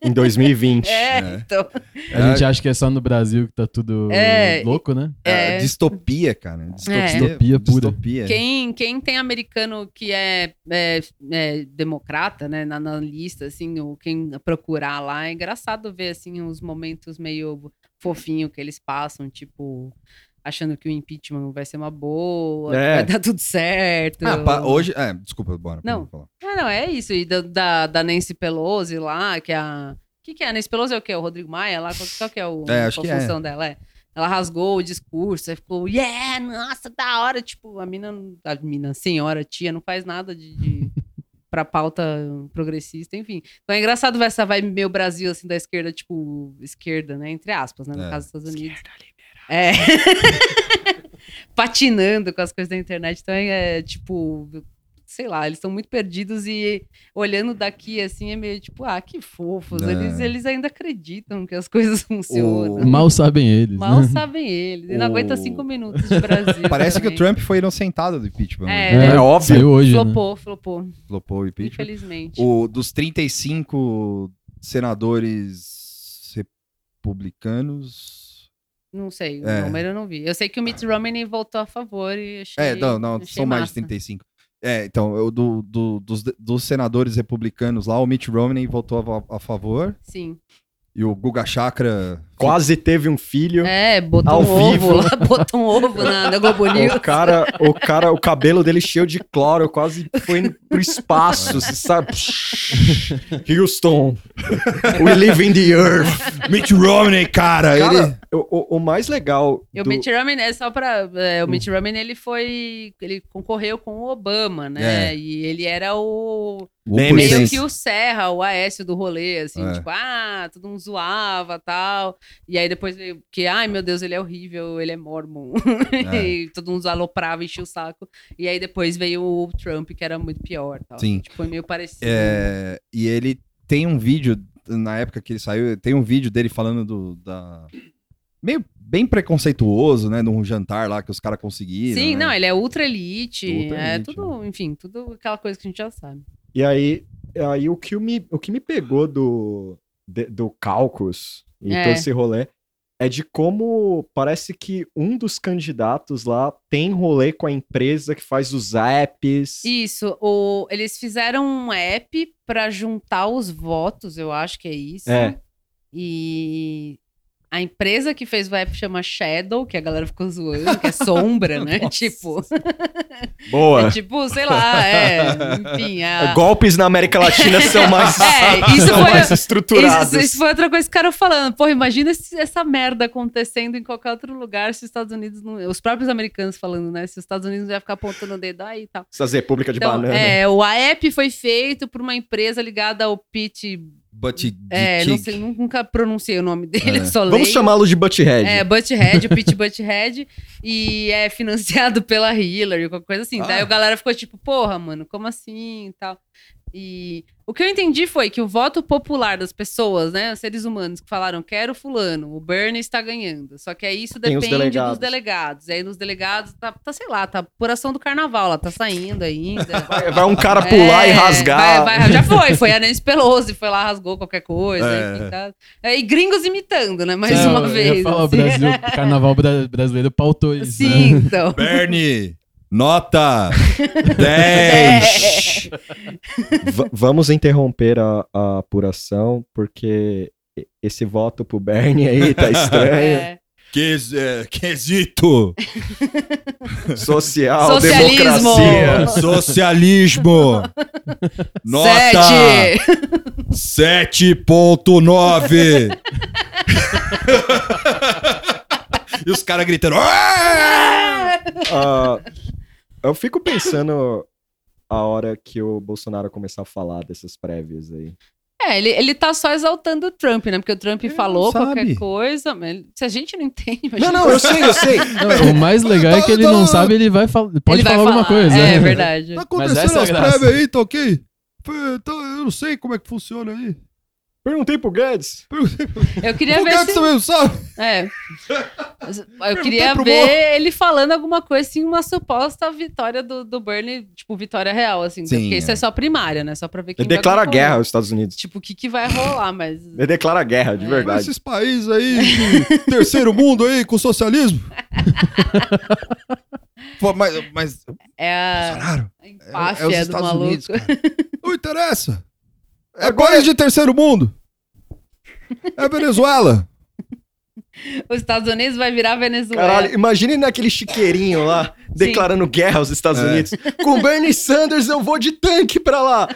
Em 2020. É, É. então. A gente acha que é só no Brasil que tá tudo É, louco, né? É. Distopia, cara. Distopia, É. Distopia pura. Distopia. Quem, quem tem americano que é, é, é democrata, né, na, na lista, assim, ou quem procurar lá, é engraçado ver, assim, os momentos meio fofinho que eles passam, tipo, achando que o impeachment vai ser uma boa, É. vai dar tudo certo. Ah, pa- hoje. É, desculpa, bora. Não. Ah, não, é isso. E da, da, da Nancy Pelosi lá, que é a... O que, que é? A Nancy Pelosi é o quê? O Rodrigo Maia lá? Qual, qual que é o, É, acho a é. função dela? É. Ela rasgou o discurso, aí ficou, yeah, nossa, da hora. Tipo, a mina, a mina, senhora, tia, não faz nada de, de pra pauta progressista, enfim. Então é engraçado ver essa vibe meio Brasil, assim, da esquerda, tipo, esquerda, né? Entre aspas, né? No É. caso dos Estados Unidos. É. Patinando com as coisas da internet. Então é, tipo, sei lá, eles estão muito perdidos e olhando daqui assim é meio tipo, ah, que fofos. É. Eles, eles ainda acreditam que as coisas funcionam. Mal sabem eles. Mal né? sabem eles. E não O- aguenta cinco minutos de Brasil. Parece que o também. Trump foi inocentado do impeachment. É, né? É, óbvio. saiu hoje, né? Flopou, flopou. Flopou o impeachment. Infelizmente. O, dos 35 senadores republicanos. Não sei, o É. número eu não vi. Eu sei que o Mitt Romney votou a favor e achei. É, não, não, achei são mais de massa. 35. É, então, eu, do, do- dos, dos senadores republicanos lá, o Mitt Romney votou a, a favor. Sim. E o Guga Chakra. Quase teve um filho. É, botou ao um ovo vivo. lá, botou um ovo na, na Globo News. O cara, o cara, o cabelo dele cheio de cloro, quase foi pro espaço, você sabe? Houston, we live in the earth. Mitt Romney, cara, ele- o, o, o mais legal E o do- Mitt Romney, é só pra. é, o Hum. Mitt Romney, ele foi. Ele concorreu com o Obama, né? É. E ele era o. O meio que o Serra, o Aécio do rolê, assim, É. tipo, ah, todo mundo zoava tal. E aí depois veio que, ai meu Deus, ele é horrível, ele é mormon. É. e todo mundo aloprava, enchia o saco. E aí depois veio o Trump, que era muito pior. Tal. Sim. Tipo, foi meio parecido. É, e ele tem um vídeo, na época que ele saiu, tem um vídeo dele falando do. Da... Meio bem preconceituoso, né? Num jantar lá que os caras conseguiram. Sim, né? não, ele é ultra elite. Ultra é elite, tudo, enfim, tudo aquela coisa que a gente já sabe. E aí, aí o, que me, o que me pegou do, de- do Caucus e É. todo esse rolê é de como parece que um dos candidatos lá tem rolê com a empresa que faz os apps. Isso, o, eles fizeram um app pra juntar os votos, eu acho que é isso. É. E a empresa que fez o app chama Shadow, que a galera ficou zoando, que é sombra, né? Tipo. Boa. É tipo, sei lá, é. Enfim. A... Golpes na América Latina são mais, É, isso são foi, mais estruturados. Isso, isso foi outra coisa que o cara falando. Porra, imagina esse- essa merda acontecendo em qualquer outro lugar se os Estados Unidos não. Os próprios americanos falando, né? Se os Estados Unidos não ia ficar apontando o dedo aí e tal. Essas repúblicas de Então, banana. é, o app foi feito por uma empresa ligada ao Pete. But É, não sei, nunca pronunciei o nome dele, É. só Vamos leio. chamá-lo de Butthead. É, Butthead, o Pete Butthead. e é financiado pela Hillary, qualquer coisa assim. Daí Ah. a galera ficou tipo, porra, mano, como assim e tal. E o que eu entendi foi que o voto popular das pessoas, né, os seres humanos que falaram, quero fulano, o Bernie está ganhando. Só que aí isso Tem depende delegados. dos delegados. E aí nos delegados tá, tá, sei lá, tá apuração do carnaval, lá tá saindo ainda. Vai, vai um cara pular e É, rasgar. vai- vai- já foi, foi a Nancy Pelosi, foi lá, rasgou qualquer coisa. É. enfim, tá. É, e gringos imitando, né? Mais É, uma eu vez. falar, o assim. Brasil, o carnaval bra- brasileiro pautou isso. Sim, né? então. Bernie, nota 10. Va- vamos interromper a, a apuração, porque esse voto pro Bernie aí tá estranho. É. Ques- é, quesito. Social, Socialismo. democracia. Socialismo. Nota Sete. 7.9. e os caras gritando. "Ah!" Ah, eu fico pensando a hora que o Bolsonaro começar a falar dessas prévias aí. É, ele, ele tá só exaltando o Trump, né? Porque o Trump falou sabe. qualquer coisa, mas ele- se a gente não entende. Não, não, eu sei, eu sei. Não, o mais legal é que ele não sabe, ele vai fal- pode Ele vai falar alguma falar, coisa. é né? verdade. Tá Mas acontecendo essa é as graça. prévias aí, tá ok? Tá- eu não sei como é que funciona aí. Perguntei pro Guedes. Eu queria O ver Guedes se... também sabe. É. Eu queria ver Moro. ele falando alguma coisa assim, uma suposta vitória do, do Bernie, tipo, vitória real, assim. Sim, porque isso é. é só primária, né? Só pra ver quem Ele declara guerra aos Estados Unidos. Tipo, o que, que vai rolar, mas. Ele declara guerra, de verdade. Esses países aí, de terceiro mundo aí, com socialismo. Pô, mas, mas É a, Bolsonaro, a é empáfia os do Estados maluco. Unidos, não interessa. É país de terceiro mundo. É Venezuela. Os Estados Unidos vai virar Venezuela. Caralho, imagine naquele chiqueirinho lá, declarando guerra aos Estados É. Unidos. Com Bernie Sanders eu vou de tanque pra lá.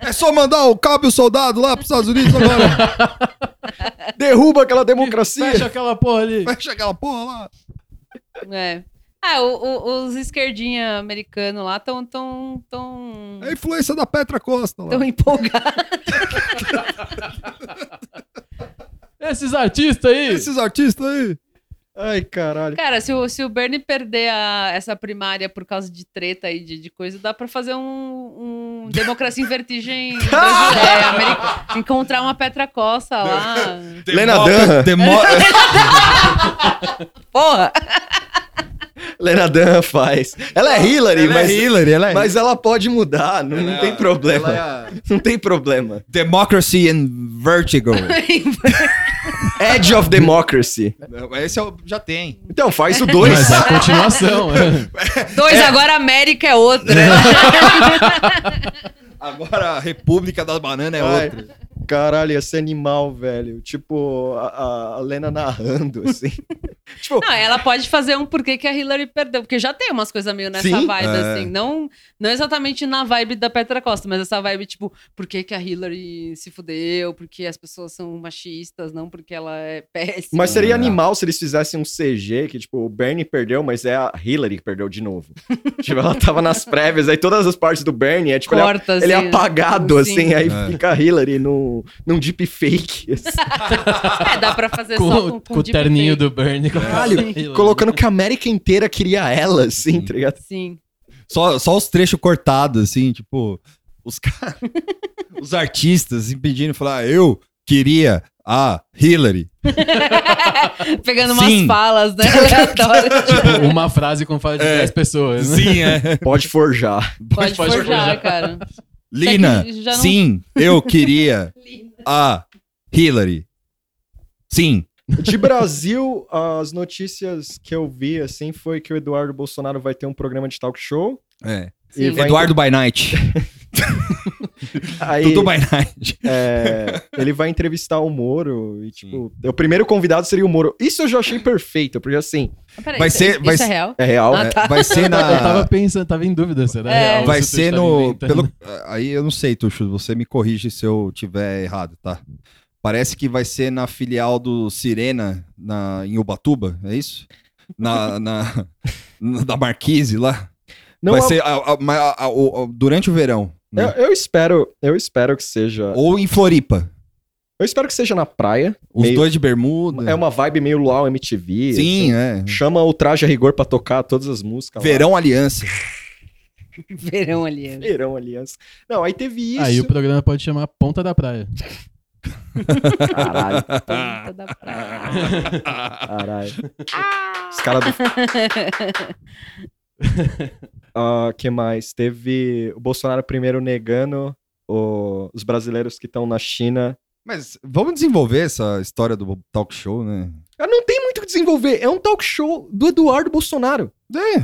É só mandar o cabo e o soldado lá pros Estados Unidos agora. Derruba aquela democracia. Fecha aquela porra ali. Fecha aquela porra lá. É. Ah, o- o- os esquerdinha americanos lá estão tão, tão, É a influência da Petra Costa lá. tão empolgados. Esses artistas aí. Esses artistas aí. Ai, caralho. Cara, se o, se o Bernie perder a- essa primária por causa de treta aí, de, de coisa, dá pra fazer um, um Democracia em Vertigem brasileira, é. Encontrar uma Petra Costa lá. Lena Dunham. Demo- Porra! Lena Dunham faz. Ela é Hillary, Ela é mas, Hillary, ela é- mas ela pode mudar, não, não Ela- tem problema. ela é a- Não tem problema. Democracy and Vertigo. Edge of Democracy. Esse é o, já tem. Então, faz o 2. Mas é a continuação. Dois, agora a América é outra. Agora a República das Bananas é Ai, outra. Caralho, ia ser animal, velho. Tipo, a, a Lena narrando, assim. tipo, Não, ela pode fazer um porquê que a Hillary perdeu, porque já tem umas coisas meio nessa Sim, vibe, é. assim. Não, não exatamente na vibe da Petra Costa, mas essa vibe, tipo, por que, que a Hillary se fudeu, porque as pessoas são machistas, não porque ela é péssima. mas seria animal se eles fizessem um CG que, tipo, o Bernie perdeu, mas é a Hillary que perdeu de novo. tipo, ela tava nas prévias, aí todas as partes do Bernie é, tipo, ele é- Corta, ele é assim, apagado, sim. assim, aí É. fica a Hillary num, num deepfake. Assim. É, dá pra fazer com, só com, com o terninho do Bernie. Caralho, colocando que a América inteira queria ela, assim, tá ligado? Sim. Só, só os trechos cortados, assim, tipo, os caras. os artistas assim, pedindo, falar, ah, eu queria a Hillary. Pegando umas Sim. falas, né? aleatórias. Tipo, uma frase com fala de É. 10 pessoas. né? Sim, é. Pode forjar. Pode, forjar, cara. Lina, já não- sim, eu queria a Hillary. Sim. De Brasil, as notícias que eu vi, assim, foi que o Eduardo Bolsonaro vai ter um programa de talk show. É. E Eduardo by Night. Aí, Tudo by Night. é, ele vai entrevistar o Moro e, tipo, o primeiro convidado seria o Moro. Isso eu já achei perfeito, porque assim... Ah, peraí, Vai isso- ser- isso vai é ser- real? É real. Ah, né? tá. Vai ser Eu tava na. pensando, tava em dúvida, será É. real? Vai se ser no. Pelo, aí eu não sei, Tuxo, você me corrige se eu tiver errado, tá? Parece que vai ser na filial do Sirena, na, em Ubatuba, é isso? Na, na, na- da Marquise lá. Não, vai a- ser a- a- durante o verão. Eu, né? eu espero, eu espero que seja... Ou em Floripa. Eu espero que seja na praia. Os meio- dois de bermuda. É uma vibe meio Luau MTV. Sim, assim. é. Chama o Traje a Rigor pra tocar todas as músicas. lá. Verão Aliança. Verão ali. Verão Aliança. Não, aí teve isso. Aí o programa pode chamar Ponta da Praia. Caralho. Ponta da praia. Caralho. Os caras do. Ah, que mais? Teve o Bolsonaro primeiro negando o- os brasileiros que estão na China. Mas vamos desenvolver essa história do talk show, né? Não tem muito o que desenvolver. É um talk show do Eduardo Bolsonaro. É.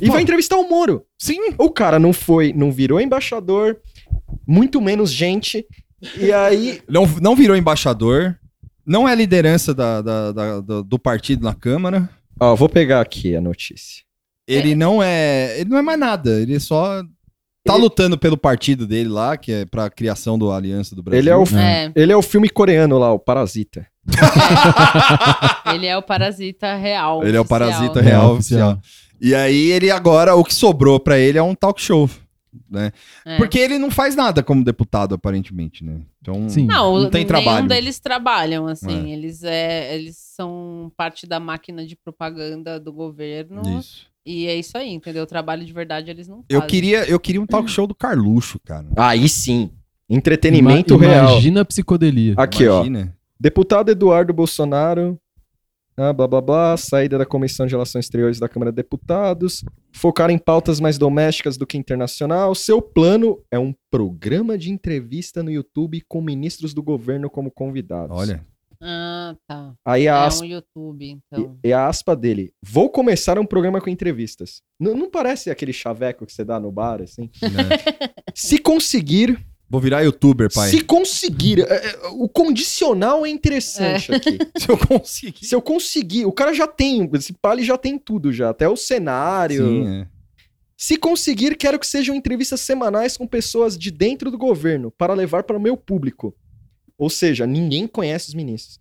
E Pô. vai entrevistar o Moro. Sim. O cara não foi, não virou embaixador, muito menos gente. E aí. Não, não virou embaixador. Não é liderança da, da- da- do, do partido na Câmara. Ó, vou pegar aqui a notícia. Ele não é. Ele não é mais nada. Ele só tá lutando pelo partido dele lá, que é pra criação do Aliança do Brasil. Ele é, o, É. ele é o filme coreano lá, o Parasita. Ele é o parasita real. Ele é o oficial. parasita real Real oficial. E aí ele agora, o que sobrou pra ele é um talk show, né? É. Porque ele não faz nada como deputado, aparentemente, né? Então Sim. Não, não tem nenhum trabalho. deles trabalham, assim. É. Eles, é, eles são parte da máquina de propaganda do governo. Isso. E é isso aí, entendeu? O trabalho de verdade eles não Eu fazem. queria, eu queria um talk show do Carluxo, cara. Aí sim. Entretenimento Ima- real. Imagina a psicodelia. Aqui, Imagina. ó. Deputado Eduardo Bolsonaro. Ah, blá blá blá. Saída da Comissão de Relações Exteriores da Câmara de Deputados. Focar em pautas mais domésticas do que internacional. Seu plano é um programa de entrevista no YouTube com ministros do governo como convidados. Olha. Ah, tá. Aí é a um aspa, YouTube, então. e, e a aspa dele. Vou começar um programa com entrevistas. N- não parece aquele chaveco que você dá no bar, assim? né? Se conseguir. Vou virar youtuber, pai. Se conseguir. é, é, o condicional é interessante aqui. Se eu conseguir. Se eu conseguir. O cara já tem. Esse pali já tem tudo já. Até o cenário. Sim, é. Se conseguir, quero que sejam entrevistas semanais com pessoas de dentro do governo para levar para o meu público. Ou seja, ninguém conhece os ministros.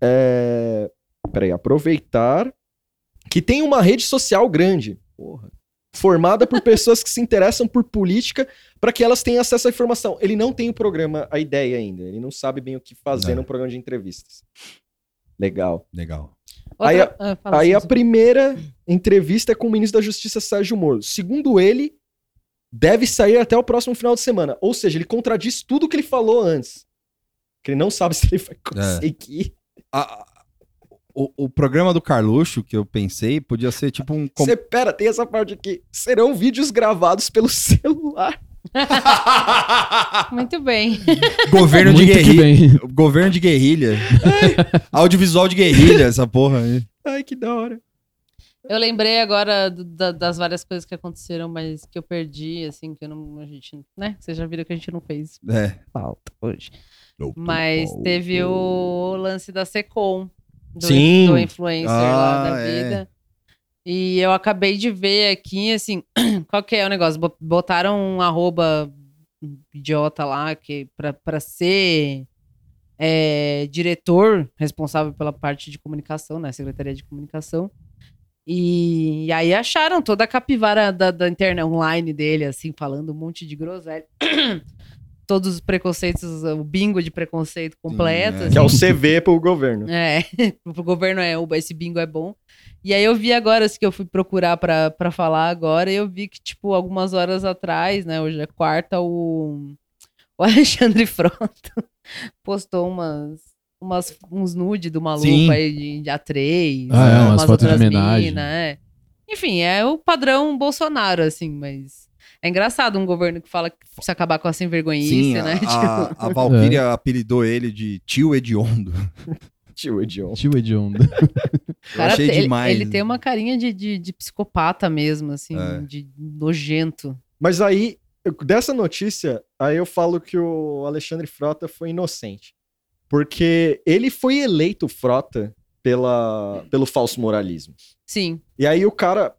É... Peraí, aproveitar que tem uma rede social grande. Porra. Formada por pessoas que se interessam por política para que elas tenham acesso à informação. Ele não tem o programa, a ideia ainda. Ele não sabe bem o que fazer É. num programa de entrevistas. Legal. Legal. Aí, a, Ah, aí a primeira entrevista é com o ministro da Justiça Sérgio Moro. Segundo ele, deve sair até o próximo final de semana. Ou seja, ele contradiz tudo que ele falou antes. Que ele não sabe se ele vai conseguir. O, o programa do Carluxo, que eu pensei, podia ser tipo um. com- Você pera, tem essa parte aqui. Serão vídeos gravados pelo celular. Muito bem. Governo de Muito guerrilha. Governo de guerrilha. Audiovisual de guerrilha, essa porra aí. Ai, que da hora. Eu lembrei agora do- da- das várias coisas que aconteceram, mas que eu perdi, assim, que eu não, a gente, né? Vocês já viram que a gente não fez É. pauta hoje. Mas teve o lance da Secom, do, Sim. do influencer lá Ah, da é. vida. E eu acabei de ver aqui, assim, qual que é o negócio? Bo- Botaram um arroba idiota lá que pra, pra ser é, diretor responsável pela parte de comunicação, né? Secretaria de Comunicação. E, e aí acharam toda a capivara da, da internet online dele, assim, falando um monte de groselha. Todos os preconceitos, o bingo de preconceito completo. Que é o assim. CV pro governo. É, pro governo é, o- esse bingo é bom. E aí eu vi agora, assim, que eu fui procurar pra, pra falar agora, e eu vi que, tipo, algumas horas atrás, né, hoje é quarta, o, o Alexandre Frota postou umas, umas, uns nude do maluco Sim. aí de, de A3. Ah, é, umas fotos de outras homenagem. mina, é. Enfim, é o padrão Bolsonaro, assim, mas... É engraçado um governo que fala que precisa acabar com a sem vergonhice, Sim, né? a, a, Tipo- a Valkyria apelidou ele de tio hediondo. Tio hediondo. Tio hediondo. Eu Cara, achei ele, demais. ele tem uma carinha de, de, de psicopata mesmo, assim, É. de nojento. Mas aí, eu- dessa notícia, aí eu falo que o Alexandre Frota foi inocente. Porque ele foi eleito Frota pela, pelo falso moralismo. Sim. E aí o cara.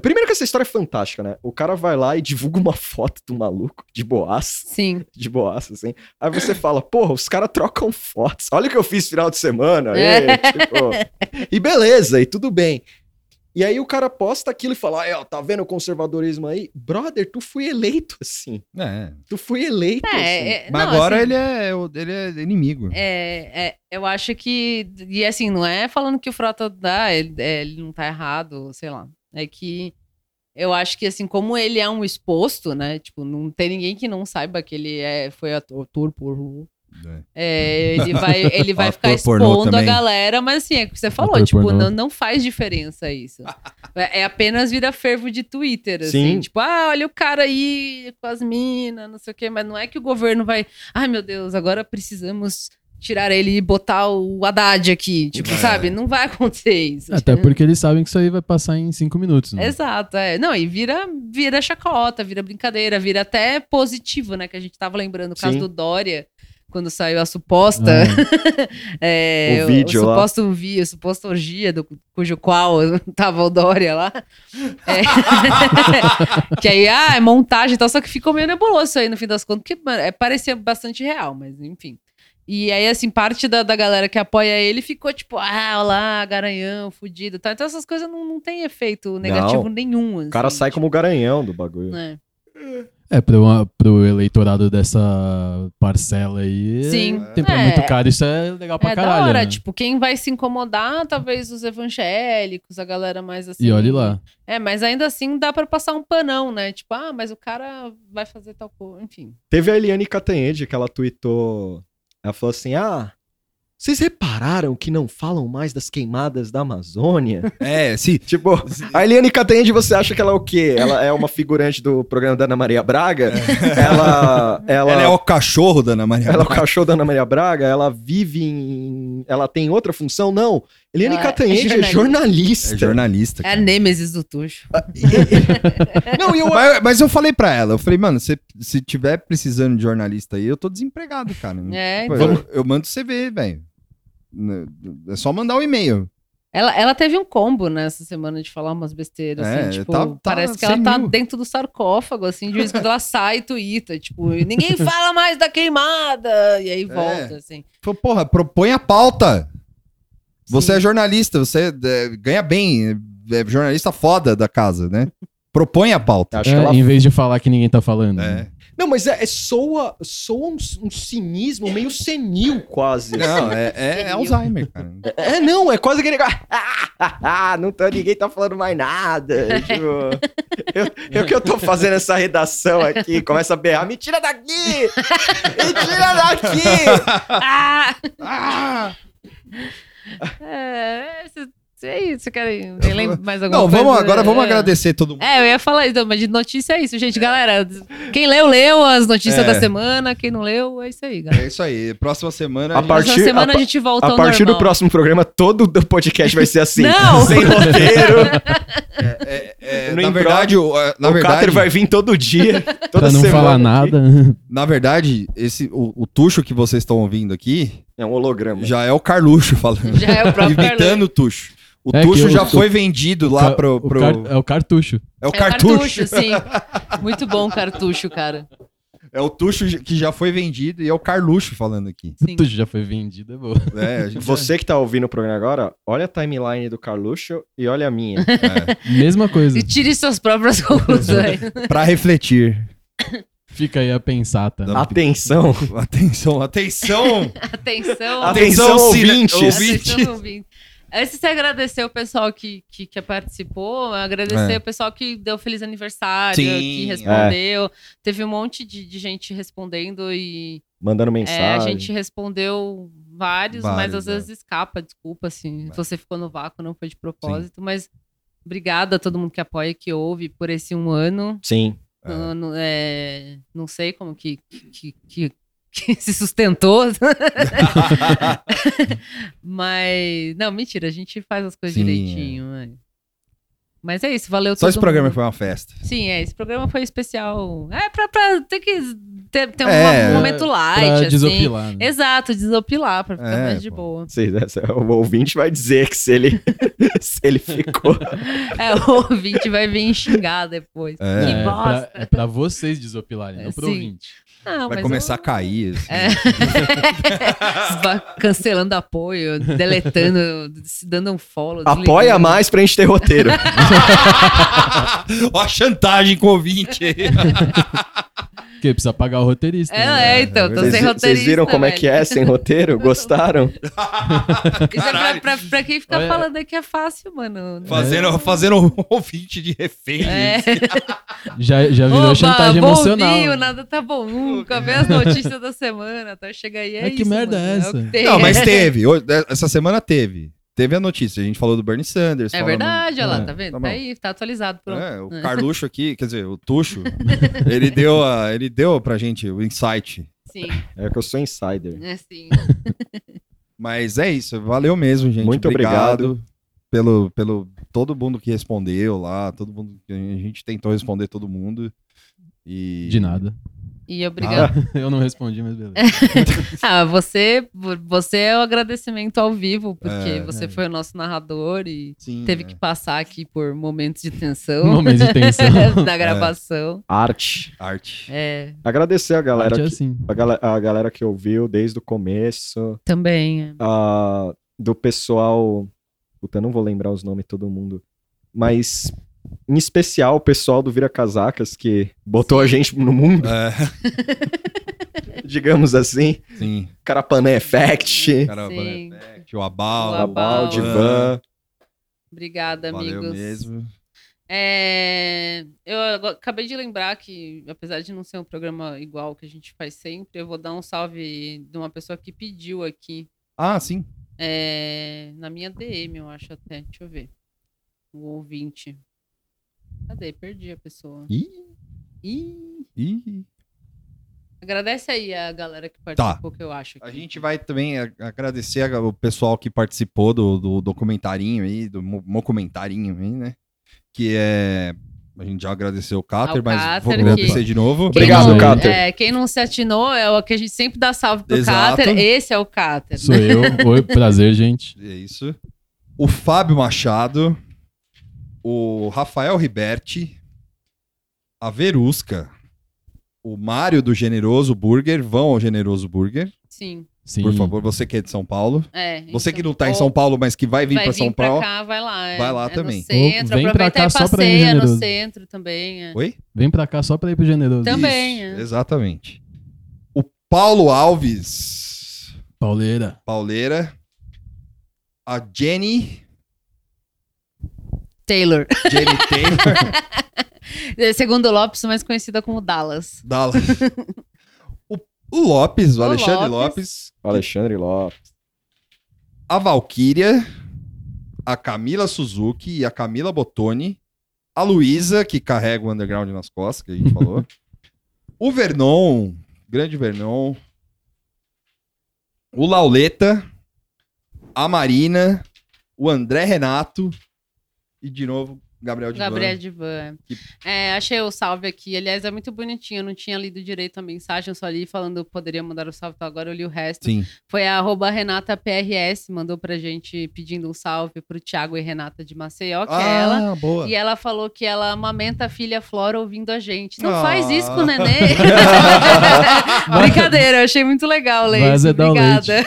Primeiro que essa história é fantástica, né? O cara vai lá e divulga uma foto do maluco de boaça. Sim. De boaça, assim. Aí você fala, porra, os caras trocam fotos. Olha o que eu fiz final de semana. É. E, tipo, e beleza, e tudo bem. E aí o cara posta aquilo e fala, ó, tá vendo o conservadorismo aí? Brother, tu foi eleito assim. É. Tu foi eleito É, assim. é, Mas não, agora assim, ele, é, o- ele é inimigo. É, é, eu acho que. E assim, não é falando que o Frota dá, ele, é, ele não tá errado, sei lá. É que eu acho que, assim, como ele é um exposto, né? Tipo, não tem ninguém que não saiba que ele é, foi ator, ator pornô. É, ele vai, ele vai ficar expondo a galera, mas assim, é o que você falou, Ator tipo, pornô. não, não faz diferença isso. É é apenas vira fervo de Twitter, assim. Sim. Tipo, ah, olha o cara aí com as minas, não sei o quê, mas não é que o governo vai. Ai, meu Deus, agora precisamos tirar ele e botar o Haddad aqui. Tipo, É. sabe? Não vai acontecer isso. Até porque eles sabem que isso aí vai passar em cinco minutos. Né? Exato, é. Não, e vira, vira chacota, vira brincadeira, vira até positivo, né? Que a gente tava lembrando o caso Sim. do Dória, quando saiu a suposta. é, O vídeo lá. suposto vi, o suposto orgia, do, cujo qual tava o Dória lá. É, que aí, ah, é montagem e tal, só que ficou meio nebuloso isso aí no fim das contas, porque mano, é, parecia bastante real, mas enfim. E aí, assim, parte da, da galera que apoia ele ficou tipo, ah, olha lá, garanhão, fudido. tal. Então essas coisas não, não tem efeito negativo Não. nenhum. O cara sai como garanhão do bagulho. né? É, pro, uma- pro eleitorado dessa parcela aí. Sim. Tem pra É. muito caro, isso é legal pra é caralho. da hora, né? tipo, quem vai se incomodar, talvez os evangélicos, a galera mais assim. E olhe lá. É, mas ainda assim dá pra passar um panão, né? Tipo, ah, mas o cara vai fazer tal coisa, enfim. Teve a Eliane Catanhede que ela tweetou. Ela falou assim: Ah, vocês repararam que não falam mais das queimadas da Amazônia? É, sim. Tipo, a Eliane Catanhede, você acha que ela é o quê? Ela é uma figurante do programa da Ana Maria Braga? Ela, ela. Ela é o cachorro da Ana Maria Ela é o Braga. cachorro da Ana Maria Braga? Ela vive em. Ela tem outra função? Não. Eliane Ela é Catanhede é jornalista. É jornalista. É a Nêmesis do Tuxo. Não, e eu... mas, mas eu falei pra ela, eu falei, mano, se, se tiver precisando de jornalista aí, eu tô desempregado, cara. É, Pô, então. eu, eu mando CV, velho. É só mandar o e-mail. Ela, ela teve um combo nessa semana de falar umas besteiras, É, assim, tipo, tá- tá parece que ela 100 tá mil. dentro do sarcófago, assim, de vez em quando ela sai e tuita, tipo, ninguém fala mais da queimada, e aí volta, assim. Falei, porra, propõe a pauta. Você é jornalista, você é, ganha bem, é, é jornalista foda da casa, né? Propõe a pauta. Acho É, que ela Em vez de falar que ninguém tá falando. É. Não, mas é, é soa, soa um, um cinismo meio senil, quase. Não, assim. é, é Alzheimer, cara. É, não, é quase aquele cara. Ah, não tá, ninguém tá falando mais nada. Tipo, eu, eu que eu tô fazendo essa redação aqui, começa a berrar, me tira daqui! Me tira daqui! Ah! Ah! É, esse- é isso, querem nem lembro mais alguma Não, coisa? vamos agora, vamos É. agradecer todo mundo. É, eu ia falar isso, mas de notícia é isso, gente. Galera, quem leu, leu as notícias É. da semana. Quem não leu, é isso aí, galera. É isso aí. Próxima semana. A gente- partir, Próxima semana pa- a gente volta a partir normal. do próximo programa, todo o podcast vai ser assim. Não! Sem roteiro. É, no na improv. verdade, o, é, na o verdade, Cáter vai vir todo dia. Toda Pra não semana falar nada. na verdade, esse o, o tucho que vocês estão ouvindo aqui É um holograma. já é o Carluxo falando. Já é o próprio Imitando o tucho. O É tucho o- já o- foi vendido lá Ca- pro. o pro- car- é o cartucho. É o É cartucho. sim. Muito bom cartucho, cara. É o tucho que já foi vendido e é o Carluxo falando aqui. Sim. Tudo já foi vendido, é boa. É, Você que tá ouvindo o programa agora, olha a timeline do Carluxo e olha a minha. é, Mesma coisa. E tire suas próprias conclusões. pra refletir. Fica aí a pensata. Não. Atenção. Atenção, atenção! Atenção. Atenção, cine- ouvintes. Atenção, ouvinte. Antes de agradecer o pessoal que, que, que participou, agradecer É. o pessoal que deu feliz aniversário, Sim, que respondeu. Teve um monte de, de gente respondendo e Mandando é, mensagem. a gente respondeu vários, mas Vários, às vezes escapa, desculpa, assim, se você ficou no vácuo, não foi de propósito, mas obrigada a todo mundo que apoia, que ouve por esse um ano. Sim. Não, não- é, não sei como que, que, que- que se sustentou. Mas. Não, mentira, a gente faz as coisas Sim, direitinho. né? Mas é isso, valeu Só todo esse programa mundo. foi uma festa. Sim, é, esse programa foi especial. É pra, pra ter que ter, ter um É, momento light, pra assim. desopilar, né? Exato, desopilar, pra ficar É, mais de pô. boa. Sei, essa- o ouvinte vai dizer que se ele, se ele ficou. É, o ouvinte vai vir xingar depois. É. Que É pra, bosta. é pra vocês desopilarem, É, não pro sim. ouvinte. Não, Vai mas começar eu- a cair. assim. É. Cancelando apoio, deletando, se dando um follow. Apoia desligando. mais pra gente ter roteiro. Ó a chantagem com o ouvinte aí. Porque precisa pagar o roteirista. É, né? é, então, tô Vocês sem roteirista. vocês viram como é velho. que é sem roteiro? Gostaram? Isso é pra, pra, pra quem fica Olha- falando aí que é fácil, mano. Fazendo, fazendo um ouvinte de refém. É. Já, já virou Oba, chantagem vou emocional. nada tá bom nunca, vê as notícias da semana, até chegar aí, é Mas que isso, merda mano, é o essa? Não, mas teve. Hoje- Essa semana teve. Teve a notícia. A gente falou do Bernie Sanders. É verdade, olha lá, É, tá vendo? tá Tá aí, tá atualizado, pronto. É, o Carluxo aqui, quer dizer, o Tuxo, ele deu, a, ele deu pra gente o insight. Sim, É que eu sou insider. é sim. Mas é isso, valeu mesmo, gente. Muito obrigado. Pelo, pelo todo mundo que respondeu lá, todo mundo a gente tentou responder todo mundo. E De nada. E obrigado. Eu não respondi, mas beleza. Ah, você, você é o agradecimento ao vivo, porque É, você é. foi o nosso narrador e Sim, teve é. que passar aqui por momentos de tensão. Momentos de tensão. da gravação. Arte. arte. É, Agradecer a galera, Arte é que, assim. a, a galera que ouviu desde o começo. também. é. ah, do pessoal. Puta, eu não vou lembrar os nomes de todo mundo. Mas, em especial, o pessoal do Vira Casacas, que botou a gente no mundo, É, digamos assim. sim. Carapané Effect, Cara, Sim. o Abal. O Abal. Divan. Obrigada, Valeu amigos. mesmo. É, eu acabei de lembrar que, apesar de não ser um programa igual que a gente faz sempre, eu vou dar um salve de uma pessoa que pediu aqui. Ah, sim. é, na minha DM, eu acho até. Deixa eu ver. O ouvinte. Cadê? Perdi a pessoa. Ih. Ih. Ih. Agradece aí a galera que participou, que eu acho. A aqui. gente vai também a- agradecer a- o pessoal que participou do, do documentarinho aí, do mocumentarinho aí, né? Que é. A gente já agradeceu o Cáter, Ao mas Cáter, vou que- agradecer de novo. Quem Obrigado, não, Cáter. é, quem não se atinou é o que a gente sempre dá salve pro Exato. Cáter. Esse é o Cáter. Sou eu. Oi, prazer, gente. É isso. O Fábio Machado, o Rafael Riberti, a Verusca, o Mário do Generoso Burger, vão ao Generoso Burger. Sim. Sim. Por favor, você que é de São Paulo. É, Você que então, não tá em ou São Paulo, mas que vai vir vai pra vir São pra Paulo. cá, vai lá. é. Vai lá É no também. centro, Vem pra aproveita cá e só pra ir passeia no generoso. centro também. é. Oi? Vem pra cá só pra ir pro generoso. Também, é. Exatamente. O Paulo Alves. Pauleira. Pauleira. A Jenny. Taylor. Jenny Taylor. Segundo Lopes, mais conhecida como Dallas. Dallas. o, o Lopes, o, O Alexandre Lopes. Lopes. Alexandre Lopes. A Valkyria. A Camila Suzuki e a Camila Bottoni. A Luísa, que carrega o underground nas costas, que a gente falou. o Vernon. Grande Vernon. O Lauleta. A Marina. O André Renato. E de novo, Gabriel de Gabriel Divan. É, achei o salve aqui. Aliás, é muito bonitinho. Eu não tinha lido direito a mensagem, eu só li falando poderia mandar o salve, então agora eu li o resto. Sim. Foi a arroba Renata PRS, mandou pra gente pedindo um salve pro Thiago e Renata de Maceió, que é Ah, ela. boa. E ela falou que ela amamenta a filha Flora ouvindo a gente. Não Ah. faz isso com o nenê. Brincadeira, eu achei muito legal Vai isso. azedar o Obrigada. É.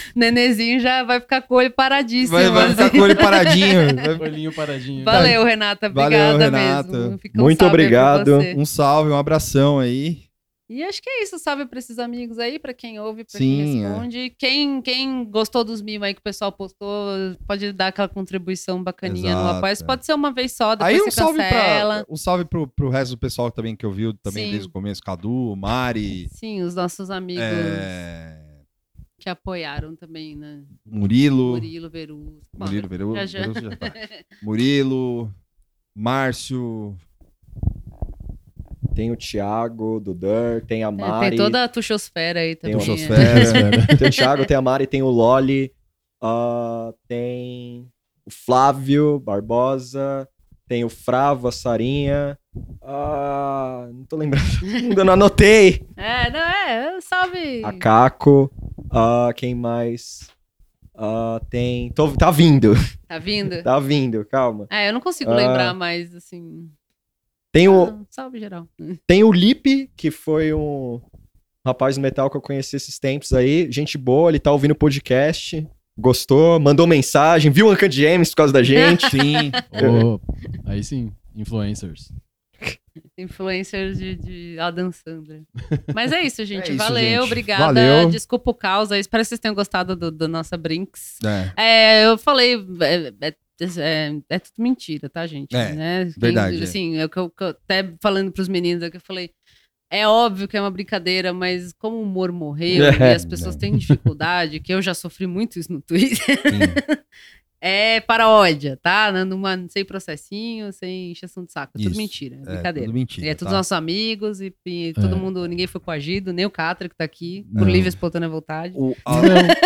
Nenezinho já vai ficar com o olho paradíssimo. Vai, vai ficar assim. com o olho paradinho. Olhinho paradinho. Valeu, Renata. Valeu, Obrigada Renata. mesmo. Um Muito obrigado. Um salve, um abração aí. E acho que é isso. Salve pra esses amigos aí, pra quem ouve, Sim, quem é. responde. Quem, quem gostou dos mimos aí que o pessoal postou, pode dar aquela contribuição bacaninha no Exato, apoio. é. Pode ser uma vez só, depois Aí um você salve, cancela. pra, um salve pro, pro resto do pessoal também que ouviu também Sim. desde o começo. Cadu, Mari, Sim, os nossos amigos é, que apoiaram também, né? Murilo. Murilo, Veruso. Bom, Murilo, Veru- já, já. Veruso já tá. Murilo, Márcio. Tem o Thiago, do Dur, tem a É, Mari. tem toda a tuxosfera aí Tem também. o, Tuxosfera. tem o Thiago, tem a Mari, tem o Loli, ah, tem o Flávio Barbosa, tem o Fravo, a Sarinha. Ah, não tô lembrando. Eu não anotei. É, não, é, salve. A Caco. Ah, quem mais? Ah, tem. tô- tá vindo. Tá vindo? Tá vindo, calma. É, eu não consigo Ah. lembrar mais, assim. Tem o, Ah, salve geral. Tem o Lipe, que foi um rapaz do metal que eu conheci esses tempos aí. Gente boa, ele tá ouvindo o podcast. Gostou, mandou mensagem, viu o Uncut James por causa da gente. Sim. Ô, aí sim, influencers. Influencer de, de Adam Sandler. Mas é isso, gente. É isso, Valeu, gente. obrigada. Valeu. Desculpa o caos. Espero que vocês tenham gostado do, do nossa Brinks. É. É, eu falei. É, é- é- é tudo mentira, tá, gente? É, Né? Verdade, é. Assim, é eu, que eu- até falando pros meninos, é que eu falei. É óbvio que é uma brincadeira, mas como o humor morreu É, e as pessoas têm dificuldade, que eu já sofri muito isso no Twitter, é paródia, tá? Numa, sem processinho, sem encheção de saco. É tudo Isso. mentira, é É, brincadeira. tudo mentira, E é todos tá? nossos amigos e, e todo É. mundo, ninguém foi coagido, nem o Catra que tá aqui, por livre espontânea vontade. O- a-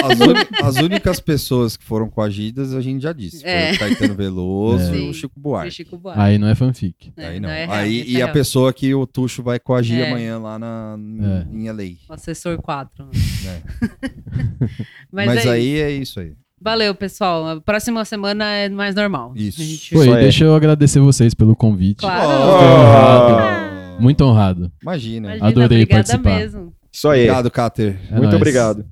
as, uni- as únicas pessoas que foram coagidas, a gente já disse. Foi É. o Caetano Veloso É. e o Chico Buarque. E Chico Buarque. Aí não é fanfic. Aí não. não, é real, Aí, e é a pessoa que o Tuxo vai coagir É. amanhã lá na, É. em LA. O assessor 4. É. Mas, Mas, é aí isso. é isso aí. Valeu, pessoal. A próxima semana é mais normal. Isso. A gente- e aí. deixa eu agradecer vocês pelo convite. Claro. Honrado. Muito honrado. Imagina. Imagina, Adorei obrigada participar. mesmo. Isso aí. Obrigado, Cater. É Muito nóis. obrigado.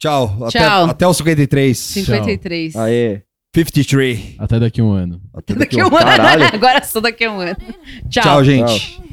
Tchau. Até, Tchau. até o 53. 53. Aê. 53. Até daqui um ano. Até Daqui a um ano. Caralho. Agora só daqui a um ano. Tchau. Tchau, gente. In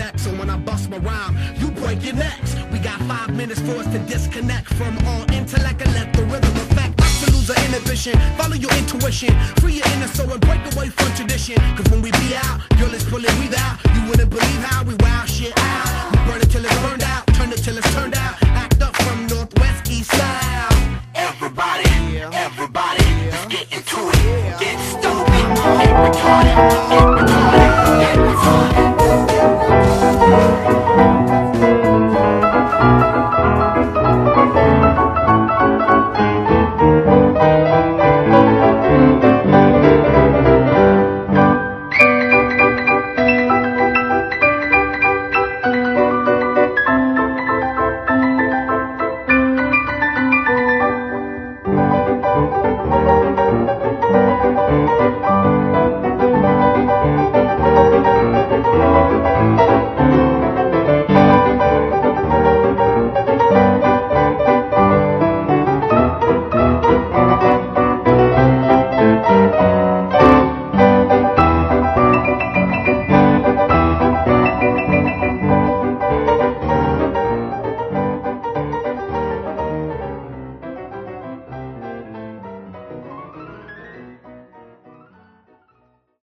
So when I bust my rhyme, you break your necks. We got five minutes for us to disconnect from all intellect and let the rhythm affect to lose our inhibition. Follow your intuition, free your inner soul and break away from tradition. Cause when we be out, girl, it's pulling we out. You wouldn't believe how we wow shit out. We burn it till it's burned out, turn it till it's turned out. Act up from northwest, east side. Everybody, everybody, let's get into it. Get stupid, get retarded, get retarded, get retarded.